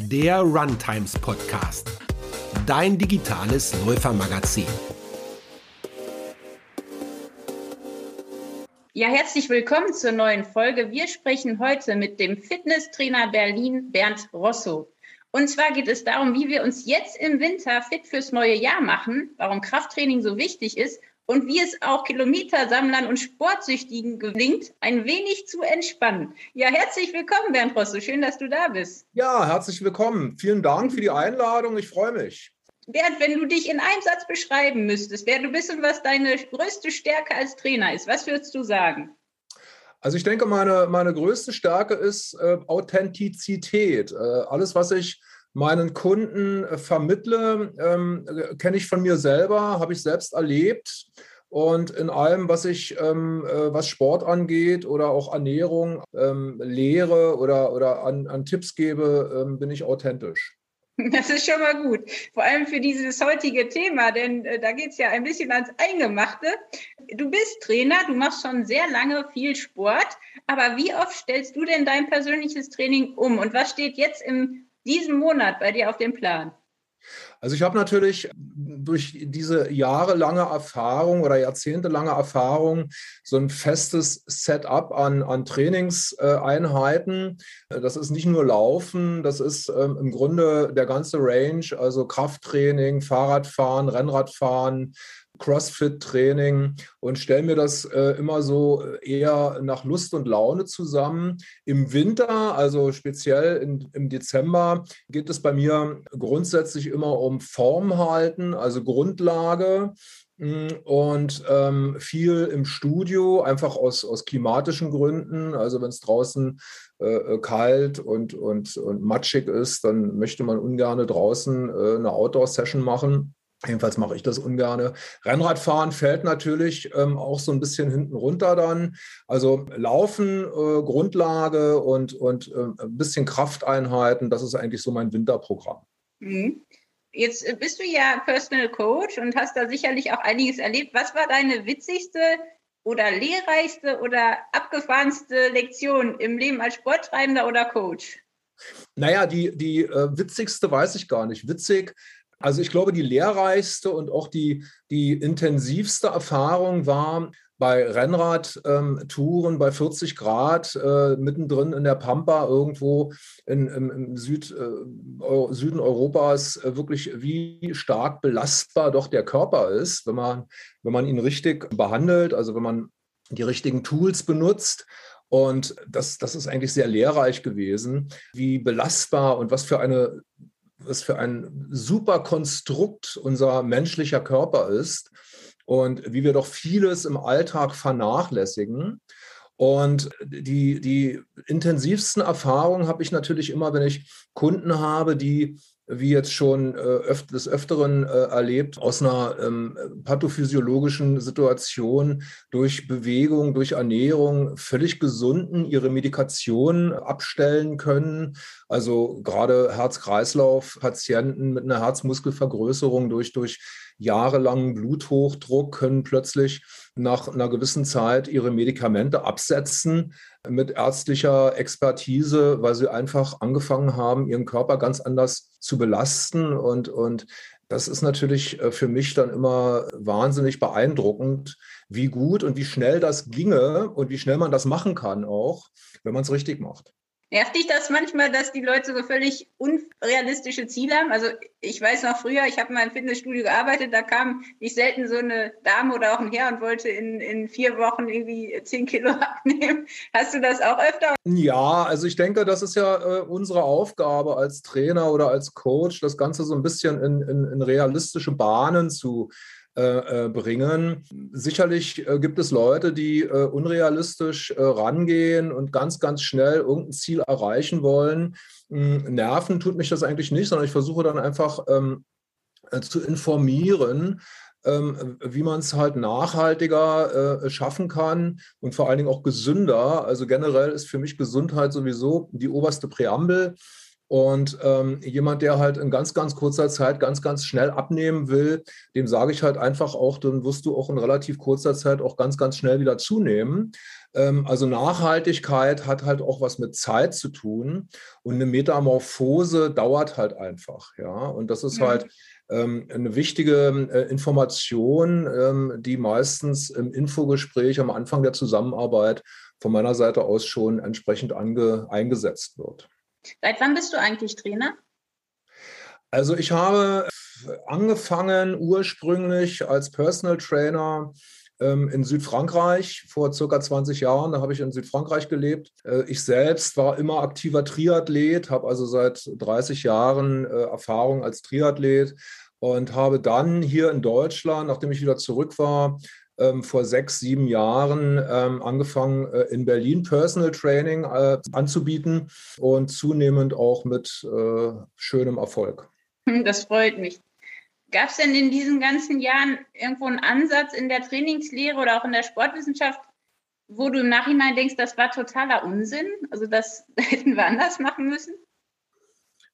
der Runtimes Podcast, dein digitales Läufermagazin. Ja, herzlich willkommen zur neuen Folge. Wir sprechen heute mit dem Fitnesstrainer Berlin Bernd Rosso. Und zwar geht es darum, wie wir uns jetzt im Winter fit fürs neue Jahr machen, warum Krafttraining so wichtig ist und wie es auch Kilometersammlern und Sportsüchtigen gelingt, ein wenig zu entspannen. Ja, herzlich willkommen, Bernd Rosso. Schön, dass du da bist. Ja, herzlich willkommen. Vielen Dank für die Einladung. Ich freue mich. Bernd, wenn du dich in einem Satz beschreiben müsstest, wer du bist und was deine größte Stärke als Trainer ist, was würdest du sagen? Also ich denke, meine, meine größte Stärke ist äh, Authentizität. Äh, alles, was ich meinen Kunden äh, vermittle, ähm, kenne ich von mir selber, habe ich selbst erlebt. Und in allem, was ich, ähm, äh, was Sport angeht oder auch Ernährung ähm, lehre oder, oder an, an Tipps gebe, ähm, bin ich authentisch. Das ist schon mal gut. Vor allem für dieses heutige Thema, denn äh, da geht es ja ein bisschen ans Eingemachte. Du bist Trainer, du machst schon sehr lange viel Sport, aber wie oft stellst du denn dein persönliches Training um? Und was steht jetzt im diesem Monat bei dir auf dem Plan? Also ich habe natürlich durch diese jahrelange Erfahrung oder jahrzehntelange Erfahrung so ein festes Setup an, an Trainingseinheiten. Das ist nicht nur Laufen, das ist ähm, im Grunde der ganze Range, also Krafttraining, Fahrradfahren, Rennradfahren, CrossFit-Training und stelle mir das äh, immer so äh, eher nach Lust und Laune zusammen. Im Winter, also speziell in, im Dezember, geht es bei mir grundsätzlich immer um Form halten, also Grundlage mm, und ähm, viel im Studio, einfach aus, aus klimatischen Gründen. Also wenn es draußen äh, äh, kalt und, und, und matschig ist, dann möchte man ungern draußen äh, eine Outdoor-Session machen. Jedenfalls mache ich das ungerne. Rennradfahren fällt natürlich ähm, auch so ein bisschen hinten runter dann. Also Laufen, äh, Grundlage und, und äh, ein bisschen Krafteinheiten, das ist eigentlich so mein Winterprogramm. Mhm. Jetzt äh, bist du ja Personal Coach und hast da sicherlich auch einiges erlebt. Was war deine witzigste oder lehrreichste oder abgefahrenste Lektion im Leben als Sporttreibender oder Coach? Naja, die, die äh, witzigste weiß ich gar nicht. Witzig also ich glaube, die lehrreichste und auch die, die intensivste Erfahrung war bei Rennradtouren ähm, bei 40 Grad äh, mittendrin in der Pampa irgendwo in, im, im Süd, äh, Süden Europas äh, wirklich wie stark belastbar doch der Körper ist, wenn man, wenn man ihn richtig behandelt, also wenn man die richtigen Tools benutzt. Und das, das ist eigentlich sehr lehrreich gewesen, wie belastbar und was für eine was für ein super Konstrukt unser menschlicher Körper ist und wie wir doch vieles im Alltag vernachlässigen. Und die, die intensivsten Erfahrungen habe ich natürlich immer, wenn ich Kunden habe, die wie jetzt schon äh, öf des Öfteren äh, erlebt, aus einer ähm, pathophysiologischen Situation durch Bewegung, durch Ernährung völlig gesunden ihre Medikation abstellen können. Also gerade Herz-Kreislauf-Patienten mit einer Herzmuskelvergrößerung durch, durch jahrelangen Bluthochdruck können plötzlich nach einer gewissen Zeit ihre Medikamente absetzen mit ärztlicher Expertise, weil sie einfach angefangen haben, ihren Körper ganz anders zu belasten. Und, und das ist natürlich äh, für mich dann immer wahnsinnig beeindruckend, wie gut und wie schnell das ginge und wie schnell man das machen kann auch, wenn man es richtig macht. Nervt dich das manchmal, dass die Leute so völlig unrealistische Ziele haben? Also ich weiß noch früher, ich habe mal im Fitnessstudio gearbeitet, da kam nicht selten so eine Dame oder auch ein Herr und wollte in, in vier Wochen irgendwie zehn Kilo abnehmen. Hast du das auch öfter? Ja, also ich denke, das ist ja äh, unsere Aufgabe als Trainer oder als Coach, das Ganze so ein bisschen in, in, in realistische Bahnen zu äh, äh, bringen. Sicherlich äh, gibt es Leute, die unrealistisch rangehen und ganz, ganz schnell irgendein Ziel erreichen wollen. Hm, nerven tut mich das eigentlich nicht, sondern ich versuche dann einfach ähm, zu informieren, ähm, wie man es halt nachhaltiger äh, schaffen kann und vor allen Dingen auch gesünder. Also generell ist für mich Gesundheit sowieso die oberste Präambel. Und ähm, jemand, der halt in ganz, ganz kurzer Zeit ganz, ganz schnell abnehmen will, dem sage ich halt einfach auch, dann wirst du auch in relativ kurzer Zeit auch ganz, ganz schnell wieder zunehmen. Ähm, also Nachhaltigkeit hat halt auch was mit Zeit zu tun und eine Metamorphose dauert halt einfach, ja. Und das ist mhm. halt ähm, eine wichtige äh, Information, ähm, die meistens im Infogespräch am Anfang der Zusammenarbeit von meiner Seite aus schon entsprechend ange, eingesetzt wird. Seit wann bist du eigentlich Trainer? Also ich habe angefangen ursprünglich als Personal Trainer ähm, in Südfrankreich vor circa 20 Jahren. Da habe ich in Südfrankreich gelebt. Äh, ich selbst war immer aktiver Triathlet, habe also seit 30 Jahren äh, Erfahrung als Triathlet und habe dann hier in Deutschland, nachdem ich wieder zurück war, ähm, vor sechs, sieben Jahren ähm, angefangen, äh, in Berlin Personal Training äh, anzubieten und zunehmend auch mit äh, schönem Erfolg. Das freut mich. Gab es denn in diesen ganzen Jahren irgendwo einen Ansatz in der Trainingslehre oder auch in der Sportwissenschaft, wo du im Nachhinein denkst, das war totaler Unsinn? Also das hätten wir anders machen müssen?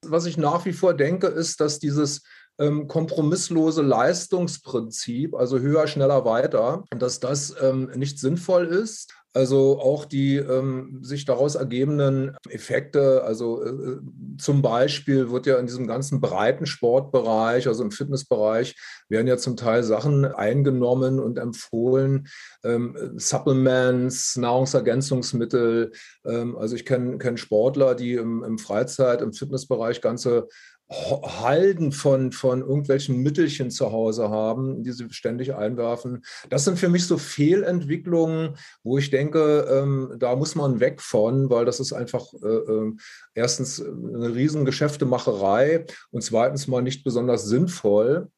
Was ich nach wie vor denke, ist, dass dieses ähm, kompromisslose Leistungsprinzip, also höher, schneller, weiter, dass das ähm, nicht sinnvoll ist. Also auch die ähm, sich daraus ergebenden Effekte, also äh, zum Beispiel wird ja in diesem ganzen breiten Sportbereich, also im Fitnessbereich, werden ja zum Teil Sachen eingenommen und empfohlen, ähm, Supplements, Nahrungsergänzungsmittel. Ähm, also ich kenne kenn Sportler, die im, im Freizeit, im Fitnessbereich ganze Halden von, von irgendwelchen Mittelchen zu Hause haben, die sie ständig einwerfen. Das sind für mich so Fehlentwicklungen, wo ich denke, ähm, da muss man weg von, weil das ist einfach äh, äh, erstens eine riesen Geschäftemacherei und zweitens mal nicht besonders sinnvoll.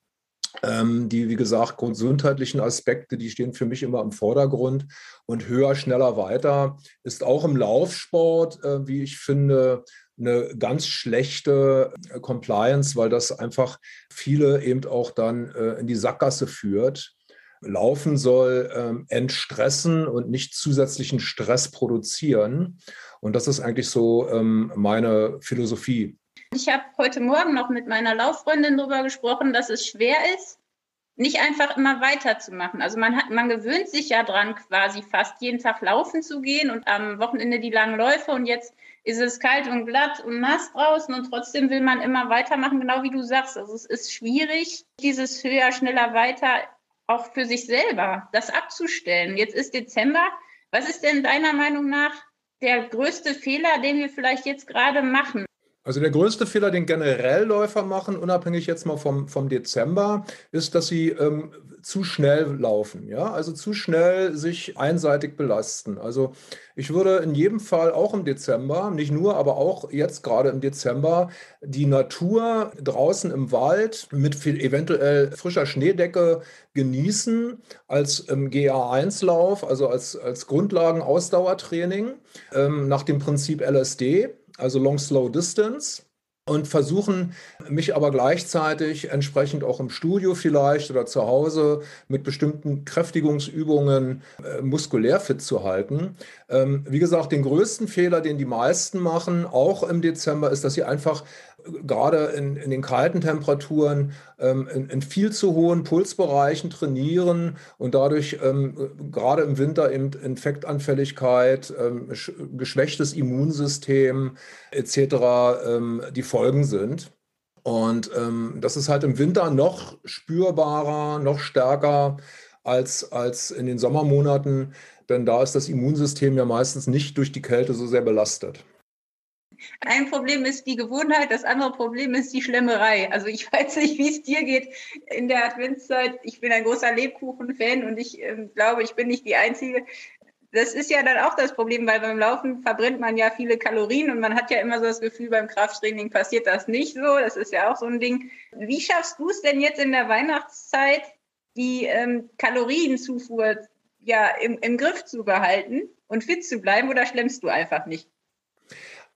Ähm, die, wie gesagt, gesundheitlichen Aspekte, die stehen für mich immer im Vordergrund. Und höher, schneller, weiter ist auch im Laufsport, äh, wie ich finde, eine ganz schlechte äh, Compliance, weil das einfach viele eben auch dann äh, in die Sackgasse führt. Laufen soll ähm, entstressen und nicht zusätzlichen Stress produzieren. Und das ist eigentlich so ähm, meine Philosophie. Ich habe heute Morgen noch mit meiner Lauffreundin darüber gesprochen, dass es schwer ist, nicht einfach immer weiterzumachen. Also man hat, man gewöhnt sich ja dran, quasi fast jeden Tag laufen zu gehen und am Wochenende die langen Läufe und jetzt ist es kalt und glatt und nass draußen und trotzdem will man immer weitermachen, genau wie du sagst. Also es ist schwierig, dieses höher, schneller, weiter auch für sich selber, das abzustellen. Jetzt ist Dezember. Was ist denn deiner Meinung nach der größte Fehler, den wir vielleicht jetzt gerade machen? Also der größte Fehler, den generell Läufer machen, unabhängig jetzt mal vom, vom Dezember, ist, dass sie ähm, zu schnell laufen. Ja, also zu schnell sich einseitig belasten. Also ich würde in jedem Fall auch im Dezember, nicht nur, aber auch jetzt gerade im Dezember, die Natur draußen im Wald mit viel, eventuell frischer Schneedecke genießen als ähm, GA1-Lauf, also als, als Grundlagen-Ausdauertraining ähm, nach dem Prinzip LSD also Long Slow Distance und versuchen mich aber gleichzeitig entsprechend auch im Studio vielleicht oder zu Hause mit bestimmten Kräftigungsübungen äh, muskulär fit zu halten. Ähm, wie gesagt, den größten Fehler, den die meisten machen, auch im Dezember, ist, dass sie einfach gerade in, in den kalten Temperaturen ähm, in, in, viel zu hohen Pulsbereichen trainieren und dadurch ähm, gerade im Winter eben Infektanfälligkeit, ähm, geschwächtes Immunsystem etc. Ähm, die Folgen sind. Und ähm, das ist halt im Winter noch spürbarer, noch stärker als, als in den Sommermonaten, denn da ist das Immunsystem ja meistens nicht durch die Kälte so sehr belastet. Ein Problem ist die Gewohnheit, das andere Problem ist die Schlemmerei. Also ich weiß nicht, wie es dir geht in der Adventszeit. Ich bin ein großer Lebkuchen-Fan und ich äh, glaube, ich bin nicht die Einzige. Das ist ja dann auch das Problem, weil beim Laufen verbrennt man ja viele Kalorien und man hat ja immer so das Gefühl, beim Krafttraining passiert das nicht so. Das ist ja auch so ein Ding. Wie schaffst du es denn jetzt in der Weihnachtszeit, die ähm, Kalorienzufuhr ja im, im Griff zu behalten und fit zu bleiben oder schlemmst du einfach nicht?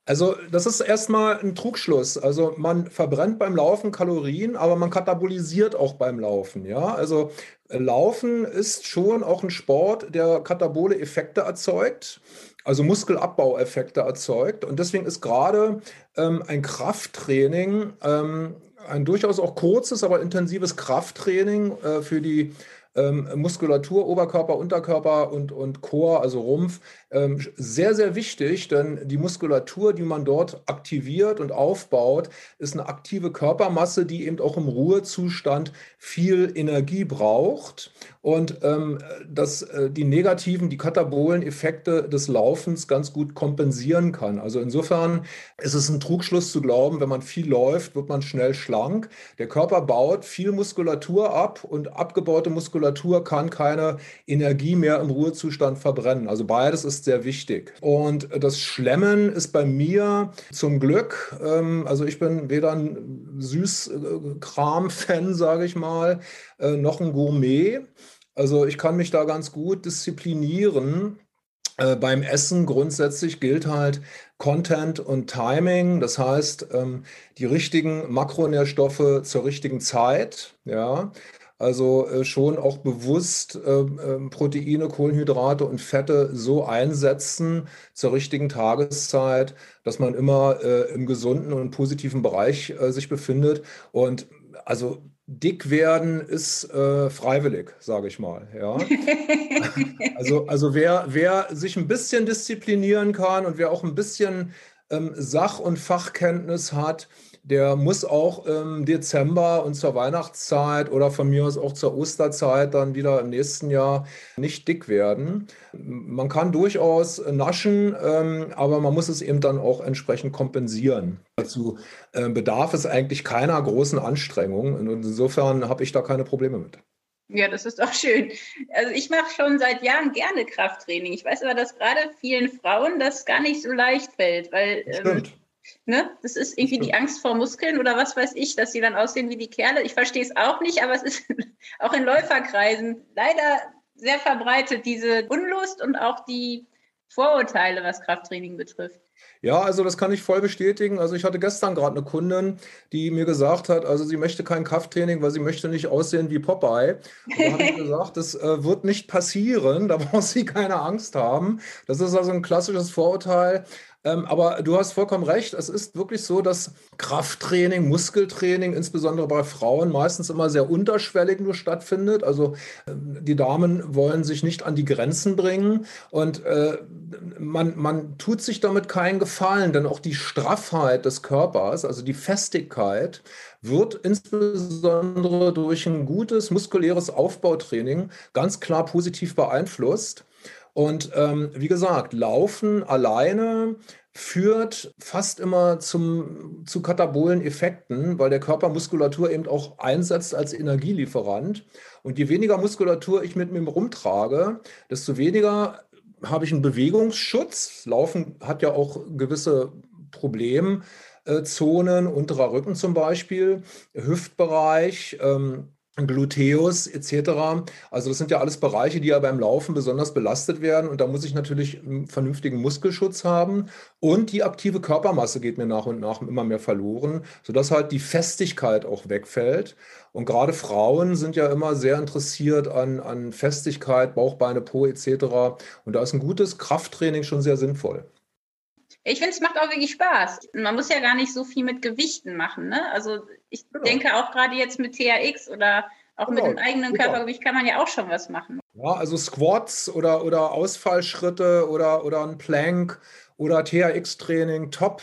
Also das ist erstmal ein Trugschluss. Also man verbrennt beim Laufen Kalorien, aber man katabolisiert auch beim Laufen. Ja, also Laufen ist schon auch ein Sport, der katabole Effekte erzeugt, also Muskelabbaueffekte erzeugt. Und deswegen ist gerade ähm, ein Krafttraining, ähm, ein durchaus auch kurzes, aber intensives Krafttraining äh, für die ähm, Muskulatur, Oberkörper, Unterkörper und, und Chor, also Rumpf, sehr, sehr wichtig, denn die Muskulatur, die man dort aktiviert und aufbaut, ist eine aktive Körpermasse, die eben auch im Ruhezustand viel Energie braucht und ähm, dass äh, die negativen, die katabolen Effekte des Laufens ganz gut kompensieren kann. Also insofern ist es ein Trugschluss zu glauben, wenn man viel läuft, wird man schnell schlank. Der Körper baut viel Muskulatur ab und abgebaute Muskulatur kann keine Energie mehr im Ruhezustand verbrennen. Also beides ist sehr wichtig. Und das Schlemmen ist bei mir zum Glück, ähm, also ich bin weder ein Süßkram-Fan, sage ich mal, äh, noch ein Gourmet. Also ich kann mich da ganz gut disziplinieren. Äh, beim Essen grundsätzlich gilt halt Content und Timing, das heißt ähm, die richtigen Makronährstoffe zur richtigen Zeit, ja. Also äh, schon auch bewusst äh, Proteine, Kohlenhydrate und Fette so einsetzen zur richtigen Tageszeit, dass man immer äh, im gesunden und positiven Bereich äh, sich befindet. Und also dick werden ist äh, freiwillig, sage ich mal. Ja? also also wer, wer sich ein bisschen disziplinieren kann und wer auch ein bisschen ähm, Sach- und Fachkenntnis hat, der muss auch im Dezember und zur Weihnachtszeit oder von mir aus auch zur Osterzeit dann wieder im nächsten Jahr nicht dick werden. Man kann durchaus naschen, ähm, aber man muss es eben dann auch entsprechend kompensieren. Dazu äh, bedarf es eigentlich keiner großen Anstrengung und insofern habe ich da keine Probleme mit. Ja, das ist auch schön. Also ich mache schon seit Jahren gerne Krafttraining. Ich weiß aber, dass gerade vielen Frauen das gar nicht so leicht fällt, weil ähm, Ne? Das ist irgendwie die Angst vor Muskeln oder was weiß ich, dass sie dann aussehen wie die Kerle. Ich verstehe es auch nicht, aber es ist auch in Läuferkreisen leider sehr verbreitet, diese Unlust und auch die Vorurteile, was Krafttraining betrifft. Ja, also das kann ich voll bestätigen. Also ich hatte gestern gerade eine Kundin, die mir gesagt hat, also sie möchte kein Krafttraining, weil sie möchte nicht aussehen wie Popeye. Und da habe ich gesagt, das äh, wird nicht passieren, da braucht sie keine Angst haben. Das ist also ein klassisches Vorurteil. Ähm, aber du hast vollkommen recht. Es ist wirklich so, dass Krafttraining, Muskeltraining, insbesondere bei Frauen, meistens immer sehr unterschwellig nur stattfindet. Also äh, die Damen wollen sich nicht an die Grenzen bringen und äh, man, man tut sich damit keinen Gefallen, denn auch die Straffheit des Körpers, also die Festigkeit, wird insbesondere durch ein gutes muskuläres Aufbautraining ganz klar positiv beeinflusst. Und ähm, wie gesagt, Laufen alleine führt fast immer zum, zu katabolen Effekten, weil der Körper Muskulatur eben auch einsetzt als Energielieferant. Und je weniger Muskulatur ich mit mir rumtrage, desto weniger habe ich einen Bewegungsschutz. Laufen hat ja auch gewisse Problemzonen, unterer Rücken zum Beispiel, Hüftbereich. Ähm, Gluteus etc. Also das sind ja alles Bereiche, die ja beim Laufen besonders belastet werden und da muss ich natürlich einen vernünftigen Muskelschutz haben und die aktive Körpermasse geht mir nach und nach immer mehr verloren, sodass halt die Festigkeit auch wegfällt. Und gerade Frauen sind ja immer sehr interessiert an, an Festigkeit, Bauchbeine, Po etc. Und da ist ein gutes Krafttraining schon sehr sinnvoll. Ich finde, es macht auch wirklich Spaß. Man muss ja gar nicht so viel mit Gewichten machen. Ne? Also ich genau. denke auch gerade jetzt mit THX oder auch genau. mit dem eigenen Super. Körpergewicht kann man ja auch schon was machen. Ja, also Squats oder, oder Ausfallschritte oder, oder ein Plank oder THX-Training, top.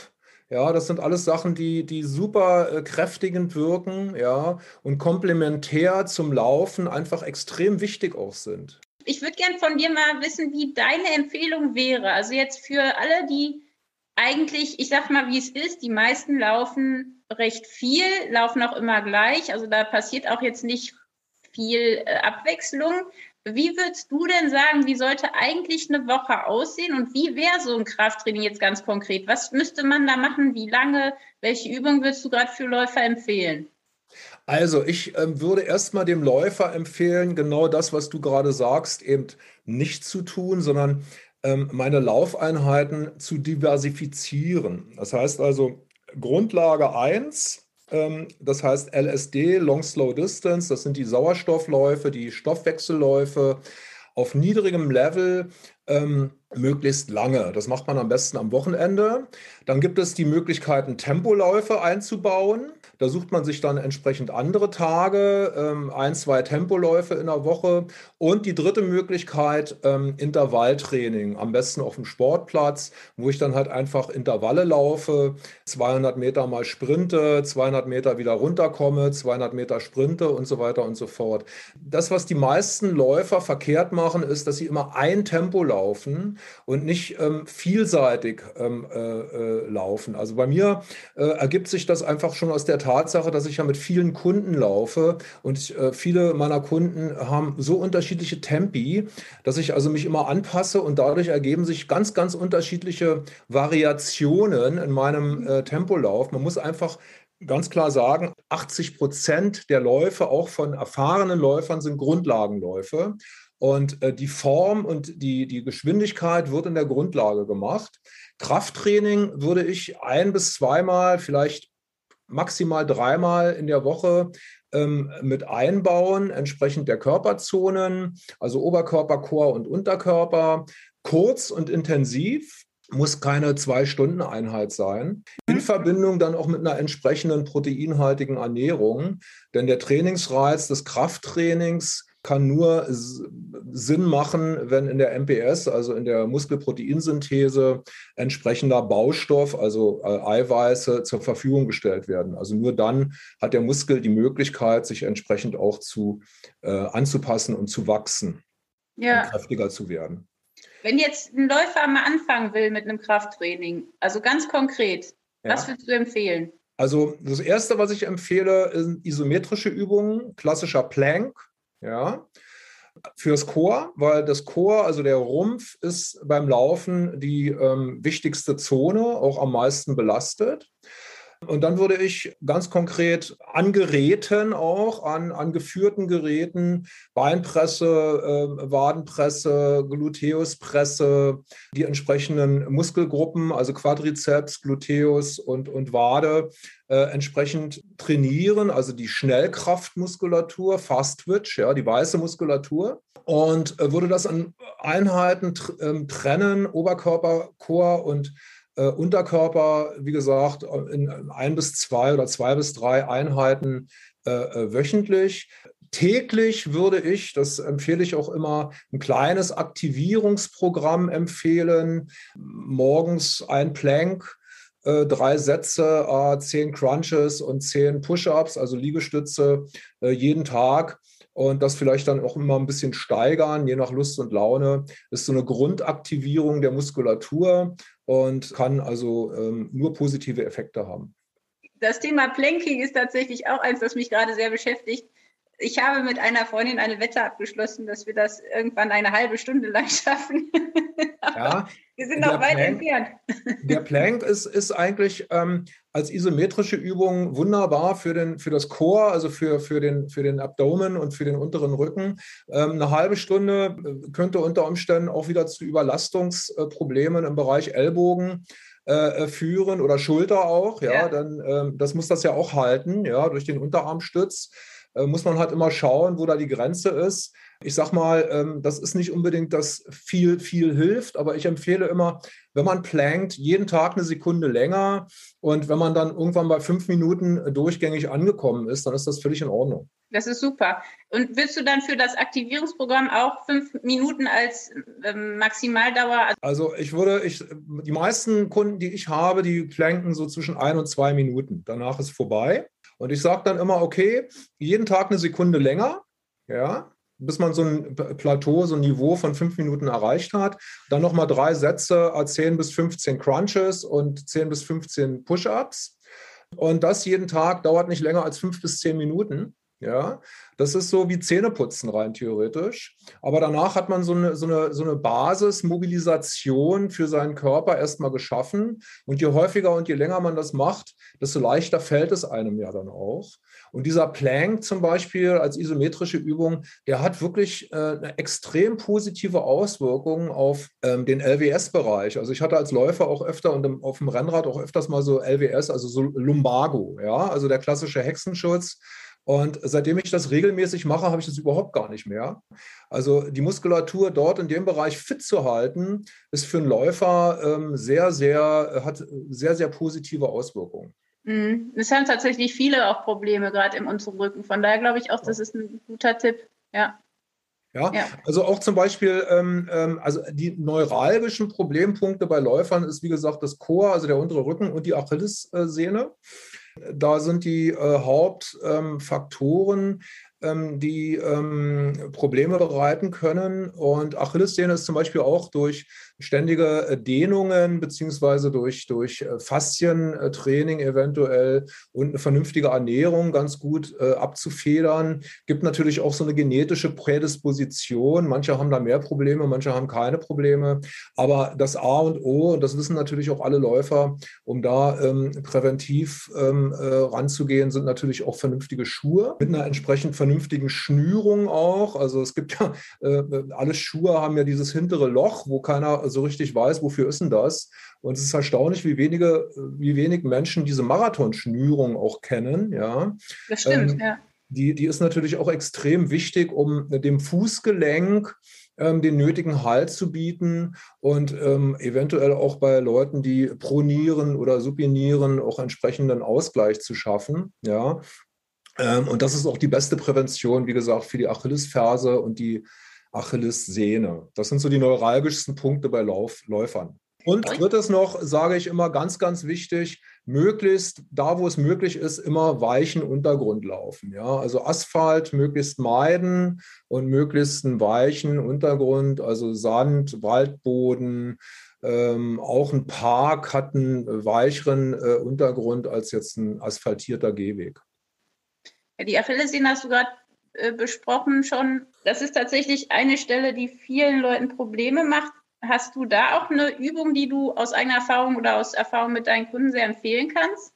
Ja, das sind alles Sachen, die, die super äh, kräftigend wirken, ja, und komplementär zum Laufen einfach extrem wichtig auch sind. Ich würde gern von dir mal wissen, wie deine Empfehlung wäre. Also jetzt für alle, die eigentlich, ich sag mal, wie es ist, die meisten laufen recht viel, laufen auch immer gleich. Also da passiert auch jetzt nicht viel äh, Abwechslung. Wie würdest du denn sagen, wie sollte eigentlich eine Woche aussehen und wie wäre so ein Krafttraining jetzt ganz konkret? Was müsste man da machen? Wie lange? Welche Übung würdest du gerade für Läufer empfehlen? Also ich äh, würde erstmal dem Läufer empfehlen, genau das, was du gerade sagst, eben nicht zu tun, sondern ähm, meine Laufeinheiten zu diversifizieren. Das heißt also, Grundlage 1 Ähm, das heißt LSD, Long Slow Distance, das sind die Sauerstoffläufe, die Stoffwechselläufe auf niedrigem Level ähm, möglichst lange. Das macht man am besten am Wochenende. Dann gibt es die Möglichkeiten, Tempoläufe einzubauen. Da sucht man sich dann entsprechend andere Tage, ähm, ein, zwei Tempoläufe in der Woche. Und die dritte Möglichkeit, ähm, Intervalltraining, am besten auf dem Sportplatz, wo ich dann halt einfach Intervalle laufe, 200 Meter mal sprinte, 200 Meter wieder runterkomme, 200 Meter sprinte und so weiter und so fort. Das, was die meisten Läufer verkehrt machen, ist, dass sie immer ein Tempo laufen und nicht ähm, vielseitig ähm, äh, äh, laufen. Also bei mir äh, ergibt sich das einfach schon aus der Tatsache, dass ich ja mit vielen Kunden laufe und ich, äh, viele meiner Kunden haben so unterschiedliche Tempi, dass ich also mich immer anpasse und dadurch ergeben sich ganz, ganz unterschiedliche Variationen in meinem äh, Tempolauf. Man muss einfach ganz klar sagen, 80 Prozent der Läufe, auch von erfahrenen Läufern, sind Grundlagenläufe. Und äh, die Form und die, die Geschwindigkeit wird in der Grundlage gemacht. Krafttraining würde ich ein bis zweimal, vielleicht maximal dreimal in der Woche ähm, mit einbauen, entsprechend der Körperzonen, also Oberkörper, Chor und Unterkörper, kurz und intensiv. Muss keine Zwei-Stunden-Einheit sein. In mhm. Verbindung dann auch mit einer entsprechenden proteinhaltigen Ernährung. Denn der Trainingsreiz des Krafttrainings kann nur Sinn machen, wenn in der MPS, also in der Muskelproteinsynthese, entsprechender Baustoff, also äh, Eiweiße, zur Verfügung gestellt werden. Also nur dann hat der Muskel die Möglichkeit, sich entsprechend auch zu, äh, anzupassen und zu wachsen ja. und kräftiger zu werden. Wenn jetzt ein Läufer mal anfangen will mit einem Krafttraining, also ganz konkret, ja. was würdest du empfehlen? Also das Erste, was ich empfehle, sind isometrische Übungen, klassischer Plank, ja, fürs Chor, weil das Chor, also der Rumpf, ist beim Laufen die ähm, wichtigste Zone, auch am meisten belastet. Und dann würde ich ganz konkret an Geräten auch, an, an geführten Geräten, Beinpresse, äh, Wadenpresse, Gluteuspresse, die entsprechenden Muskelgruppen, also Quadrizeps, Gluteus und, und Wade, äh, entsprechend trainieren, also die Schnellkraftmuskulatur, Fast Twitch, ja, die weiße Muskulatur. Und äh, würde das an Einheiten tr ähm, trennen, Oberkörper, Chor und äh, Unterkörper, wie gesagt, in ein bis zwei oder zwei bis drei Einheiten äh, äh, wöchentlich. Täglich würde ich, das empfehle ich auch immer, ein kleines Aktivierungsprogramm empfehlen. Morgens ein Plank, äh, drei Sätze, äh, zehn Crunches und zehn Push-ups, also Liegestütze jeden Tag und das vielleicht dann auch immer ein bisschen steigern, je nach Lust und Laune, ist so eine Grundaktivierung der Muskulatur und kann also ähm, nur positive Effekte haben. Das Thema Planking ist tatsächlich auch eins, das mich gerade sehr beschäftigt. Ich habe mit einer Freundin eine Wette abgeschlossen, dass wir das irgendwann eine halbe Stunde lang schaffen. ja, wir sind noch weit Plank, entfernt. Der Plank ist, ist eigentlich ähm, als isometrische Übung wunderbar für, den, für das Chor, also für, für, den, für den Abdomen und für den unteren Rücken. Ähm, eine halbe Stunde äh, könnte unter Umständen auch wieder zu Überlastungsproblemen im Bereich Ellbogen äh, äh, führen oder Schulter auch. Ja, ja. dann ähm, das muss das ja auch halten, ja, durch den Unterarmstütz muss man halt immer schauen, wo da die Grenze ist. Ich sag mal, ähm, das ist nicht unbedingt, dass viel, viel hilft, aber ich empfehle immer, wenn man plankt, jeden Tag eine Sekunde länger und wenn man dann irgendwann bei fünf Minuten durchgängig angekommen ist, dann ist das völlig in Ordnung. Das ist super. Und willst du dann für das Aktivierungsprogramm auch fünf Minuten als ähm, Maximaldauer? Also ich würde, ich, die meisten Kunden, die ich habe, die planken so zwischen ein und zwei Minuten. Danach ist vorbei. Und ich sage dann immer, okay, jeden Tag eine Sekunde länger. Ja, bis man so ein Plateau, so ein Niveau von fünf Minuten erreicht hat. Dann nochmal drei Sätze, 10 äh, bis 15 Crunches und 10 bis 15 Push-Ups. Und das jeden Tag dauert nicht länger als fünf bis zehn Minuten. Ja, das ist so wie Zähneputzen rein theoretisch. Aber danach hat man so eine, so eine, so eine Basismobilisation für seinen Körper erstmal geschaffen. Und je häufiger und je länger man das macht, desto leichter fällt es einem ja dann auch. Und dieser Plank zum Beispiel als isometrische Übung, der hat wirklich äh, eine extrem positive Auswirkung auf ähm, den LWS-Bereich. Also ich hatte als Läufer auch öfter und im, auf dem Rennrad auch öfters mal so LWS, also so Lumbago, ja, also der klassische Hexenschutz. Und seitdem ich das regelmäßig mache, habe ich das überhaupt gar nicht mehr. Also die Muskulatur dort in dem Bereich fit zu halten, ist für einen Läufer ähm, sehr, sehr, hat sehr, sehr positive Auswirkungen. Mhm. Es haben tatsächlich viele auch Probleme, gerade im unteren Rücken. Von daher glaube ich auch, das ist ein guter Tipp. Ja. Ja, ja, also auch zum Beispiel, ähm, ähm, also die neuralgischen Problempunkte bei Läufern ist, wie gesagt, das Chor, also der untere Rücken und die Achillessehne. Da sind die äh, Hauptfaktoren, ähm, die ähm, Probleme bereiten können. Und Achillessehne ist zum Beispiel auch durch ständige äh, Dehnungen beziehungsweise durch, durch äh, Faszientraining eventuell und eine vernünftige Ernährung ganz gut äh, abzufedern. Gibt natürlich auch so eine genetische Prädisposition. Manche haben da mehr Probleme, manche haben keine Probleme. Aber das A und O, und das wissen natürlich auch alle Läufer, um da ähm, präventiv ähm, äh, ranzugehen, sind natürlich auch vernünftige Schuhe mit einer entsprechend vernünftigen Schnürung auch. Also es gibt ja, äh, alle Schuhe haben ja dieses hintere Loch, wo keiner so richtig weiß, wofür ist denn das? Und es ist erstaunlich, wie wenige, wie wenig Menschen diese Marathonschnürung auch kennen. Ja. Das stimmt, ähm, ja. Die, die ist natürlich auch extrem wichtig, um dem Fußgelenk ähm, den nötigen Halt zu bieten und ähm, eventuell auch bei Leuten, die pronieren oder supinieren, auch entsprechenden Ausgleich zu schaffen. Ja. Ähm, und das ist auch die beste Prävention, wie gesagt, für die Achillesferse und die Achillessehne. Das sind so die neuralgischsten Punkte bei Lauf, Läufern. Und drittes noch, sage ich immer ganz, ganz wichtig, möglichst da, wo es möglich ist, immer weichen Untergrund laufen. Ja? Also Asphalt möglichst meiden und möglichst einen weichen Untergrund, also Sand, Waldboden, ähm, auch ein Park hat einen weicheren äh, Untergrund als jetzt ein asphaltierter Gehweg. Die Achillessehne hast du gerade äh, besprochen schon. Das ist tatsächlich eine Stelle, die vielen Leuten Probleme macht. Hast du da auch eine Übung, die du aus eigener Erfahrung oder aus Erfahrung mit deinen Kunden sehr empfehlen kannst?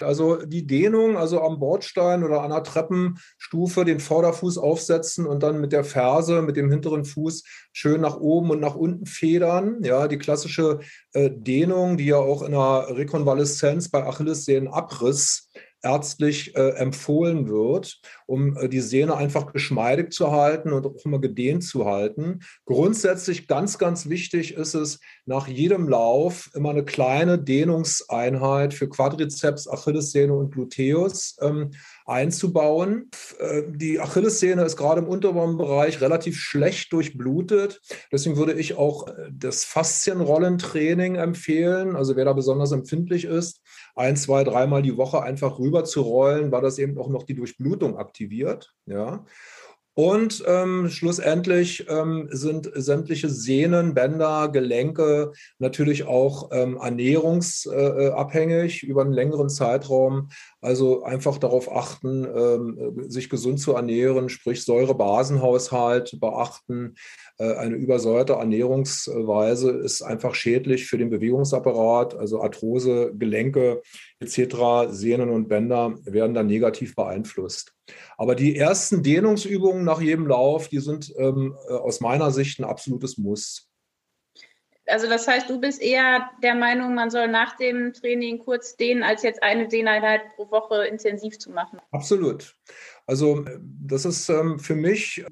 Also die Dehnung, also am Bordstein oder an der Treppenstufe den Vorderfuß aufsetzen und dann mit der Ferse, mit dem hinteren Fuß schön nach oben und nach unten federn. Ja, die klassische äh, Dehnung, die ja auch in der Rekonvaleszenz bei Achillessehnenabriss ärztlich äh, empfohlen wird, um äh, die Sehne einfach geschmeidig zu halten und auch immer gedehnt zu halten. Grundsätzlich ganz, ganz wichtig ist es, nach jedem Lauf immer eine kleine Dehnungseinheit für Quadrizeps, Achillessehne und Gluteus ähm, einzubauen. Äh, die Achillessehne ist gerade im unteren Bereich relativ schlecht durchblutet. Deswegen würde ich auch äh, das Faszienrollentraining empfehlen. Also wer da besonders empfindlich ist, ein, zwei, dreimal die Woche einfach rüber zu rollen, weil das eben auch noch die Durchblutung aktiviert. Ja. Und ähm, schlussendlich ähm, sind sämtliche Sehnen, Bänder, Gelenke natürlich auch ähm, ernährungsabhängig äh, über einen längeren Zeitraum. Also einfach darauf achten, ähm, sich gesund zu ernähren, sprich Säure-Basenhaushalt beachten. Äh, eine übersäuerte Ernährungsweise ist einfach schädlich für den Bewegungsapparat, also Arthrose, Gelenke etc., Sehnen und Bänder werden dann negativ beeinflusst. Aber die ersten Dehnungsübungen nach jedem Lauf, die sind ähm, äh, aus meiner Sicht ein absolutes Muss. Also das heißt, du bist eher der Meinung, man soll nach dem Training kurz dehnen, als jetzt eine Dehneinheit pro Woche intensiv zu machen. Absolut. Also das ist ähm, für mich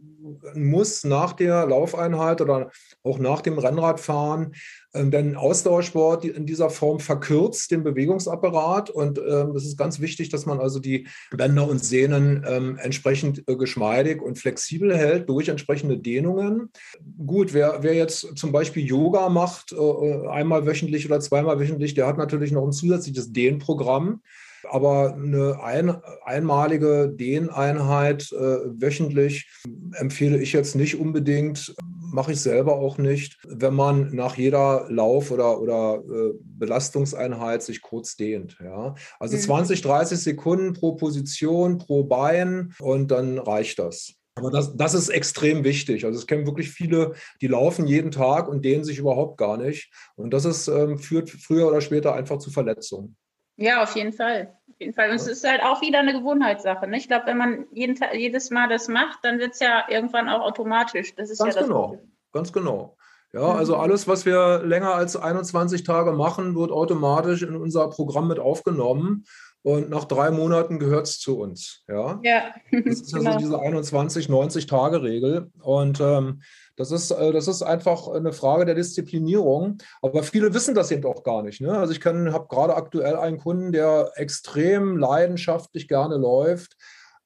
ein Muss nach der Laufeinheit oder auch nach dem Rennradfahren, ähm, denn Ausdauersport in dieser Form verkürzt den Bewegungsapparat und ähm, es ist ganz wichtig, dass man also die Bänder und Sehnen entsprechend äh, geschmeidig und flexibel hält durch entsprechende Dehnungen. Gut, wer, wer jetzt zum Beispiel Yoga macht, äh, einmal wöchentlich oder zweimal wöchentlich, der hat natürlich noch ein zusätzliches Dehnprogramm. Aber eine ein, einmalige Dehneinheit äh, wöchentlich empfehle ich jetzt nicht unbedingt, mache ich selber auch nicht, wenn man nach jeder Lauf- oder, oder äh, Belastungseinheit sich kurz dehnt. Ja? Also mhm. 20, 30 Sekunden pro Position, pro Bein und dann reicht das. Aber das, das ist extrem wichtig. Also es kennen wirklich viele, die laufen jeden Tag und dehnen sich überhaupt gar nicht. Und das ist, ähm, führt früher oder später einfach zu Verletzungen. Ja, auf jeden Fall. Auf jeden Fall. Und es ist halt auch wieder eine Gewohnheitssache. Ne? Ich glaube, wenn man jeden Tag, jedes Mal das macht, dann wird es ja irgendwann auch automatisch. Das ist ganz ja das genau. Problem. Ganz genau. Ja, mhm. also alles, was wir länger als 21 Tage machen, wird automatisch in unser Programm mit aufgenommen. Und nach drei Monaten gehört es zu uns. Ja, ja. das ist ja genau. so diese 21, 90 Tage Regel. Und ähm, das ist, äh, das ist einfach eine Frage der Disziplinierung. Aber viele wissen das eben auch gar nicht. Ne? Also ich habe gerade aktuell einen Kunden, der extrem leidenschaftlich gerne läuft,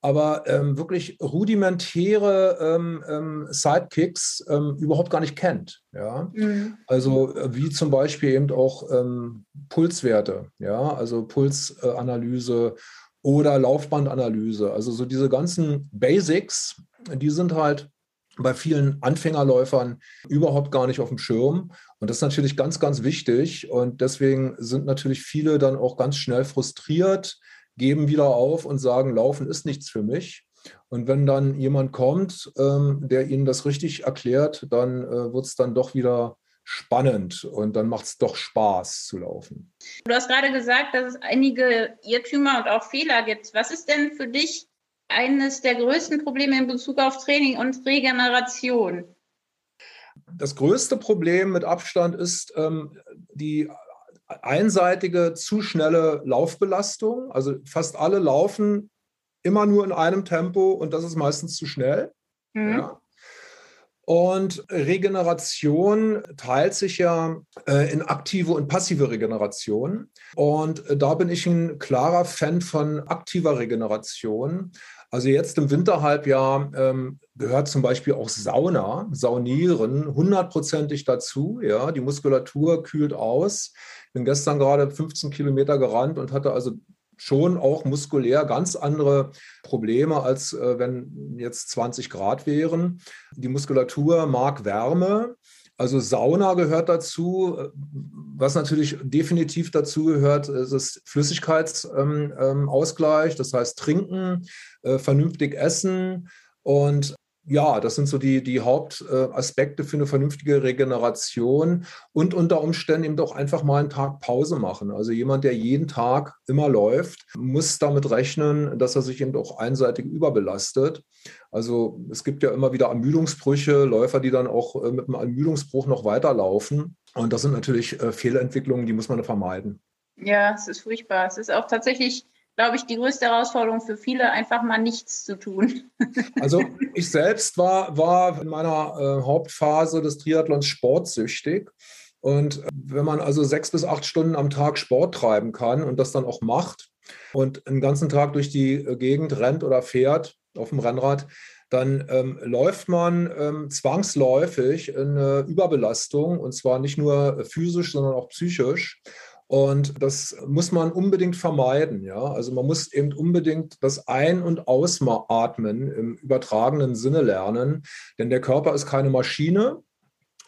aber ähm, wirklich rudimentäre ähm, ähm, Sidekicks ähm, überhaupt gar nicht kennt. Ja? Mhm. Also äh, wie zum Beispiel eben auch ähm, Pulswerte, ja, also Pulsanalyse oder Laufbandanalyse. Also so diese ganzen Basics, die sind halt bei vielen Anfängerläufern überhaupt gar nicht auf dem Schirm. Und das ist natürlich ganz, ganz wichtig. Und deswegen sind natürlich viele dann auch ganz schnell frustriert, geben wieder auf und sagen, Laufen ist nichts für mich. Und wenn dann jemand kommt, ähm, der ihnen das richtig erklärt, dann äh, wird es dann doch wieder spannend und dann macht es doch Spaß zu laufen. Du hast gerade gesagt, dass es einige Irrtümer und auch Fehler gibt. Was ist denn für dich eines der größten Probleme in Bezug auf Training und Regeneration? Das größte Problem mit Abstand ist ähm, die einseitige, zu schnelle Laufbelastung. Also fast alle laufen immer nur in einem Tempo und das ist meistens zu schnell. Mhm. Ja. Und Regeneration teilt sich ja äh, in aktive und passive Regeneration. Und äh, da bin ich ein klarer Fan von aktiver Regeneration. Also jetzt im Winterhalbjahr ähm, gehört zum Beispiel auch Sauna, Saunieren hundertprozentig dazu. Ja, die Muskulatur kühlt aus. Bin gestern gerade 15 Kilometer gerannt und hatte also schon auch muskulär ganz andere Probleme, als äh, wenn jetzt 20 Grad wären. Die Muskulatur mag Wärme. Also Sauna gehört dazu. Was natürlich definitiv dazu gehört, ist das Flüssigkeitsausgleich, das heißt trinken, äh, vernünftig essen und ja, das sind so die, die Hauptaspekte für eine vernünftige Regeneration und unter Umständen eben doch einfach mal einen Tag Pause machen. Also jemand, der jeden Tag immer läuft, muss damit rechnen, dass er sich eben auch einseitig überbelastet. Also es gibt ja immer wieder Ermüdungsbrüche, Läufer, die dann auch äh, mit einem Ermüdungsbruch noch weiterlaufen. Und das sind natürlich äh, Fehlentwicklungen, die muss man vermeiden. Ja, es ist furchtbar. Es ist auch tatsächlich glaube ich, die größte Herausforderung für viele, einfach mal nichts zu tun. Also ich selbst war, war in meiner äh, Hauptphase des Triathlons sportsüchtig. Und äh, wenn man also sechs bis acht Stunden am Tag Sport treiben kann und das dann auch macht und einen ganzen Tag durch die äh, Gegend rennt oder fährt auf dem Rennrad, dann ähm, läuft man ähm, zwangsläufig in eine Überbelastung und zwar nicht nur physisch, sondern auch psychisch. Und das muss man unbedingt vermeiden. Ja? Also man muss eben unbedingt das Ein- und Ausatmen im übertragenen Sinne lernen, denn der Körper ist keine Maschine.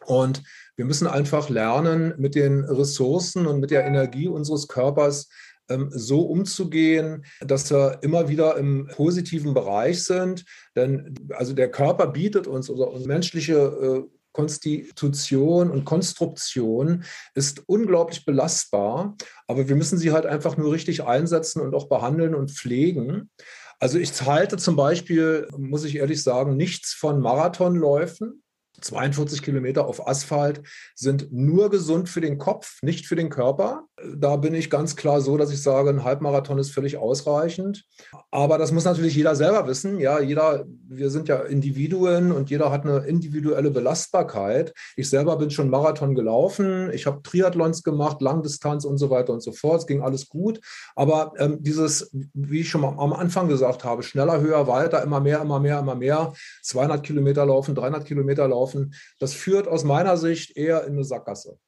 Und wir müssen einfach lernen, mit den Ressourcen und mit der Energie unseres Körpers ähm, so umzugehen, dass wir immer wieder im positiven Bereich sind. Denn also der Körper bietet uns, oder menschliche äh, Konstitution und Konstruktion ist unglaublich belastbar, aber wir müssen sie halt einfach nur richtig einsetzen und auch behandeln und pflegen. Also ich halte zum Beispiel, muss ich ehrlich sagen, nichts von Marathonläufen. 42 Kilometer auf Asphalt sind nur gesund für den Kopf, nicht für den Körper. Da bin ich ganz klar so, dass ich sage, ein Halbmarathon ist völlig ausreichend. Aber das muss natürlich jeder selber wissen. Ja, jeder, wir sind ja Individuen und jeder hat eine individuelle Belastbarkeit. Ich selber bin schon Marathon gelaufen. Ich habe Triathlons gemacht, Langdistanz und so weiter und so fort. Es ging alles gut. Aber ähm, dieses, wie ich schon am Anfang gesagt habe, schneller, höher, weiter, immer mehr, immer mehr, immer mehr. 200 Kilometer laufen, 300 Kilometer laufen. Das führt aus meiner Sicht eher in eine Sackgasse.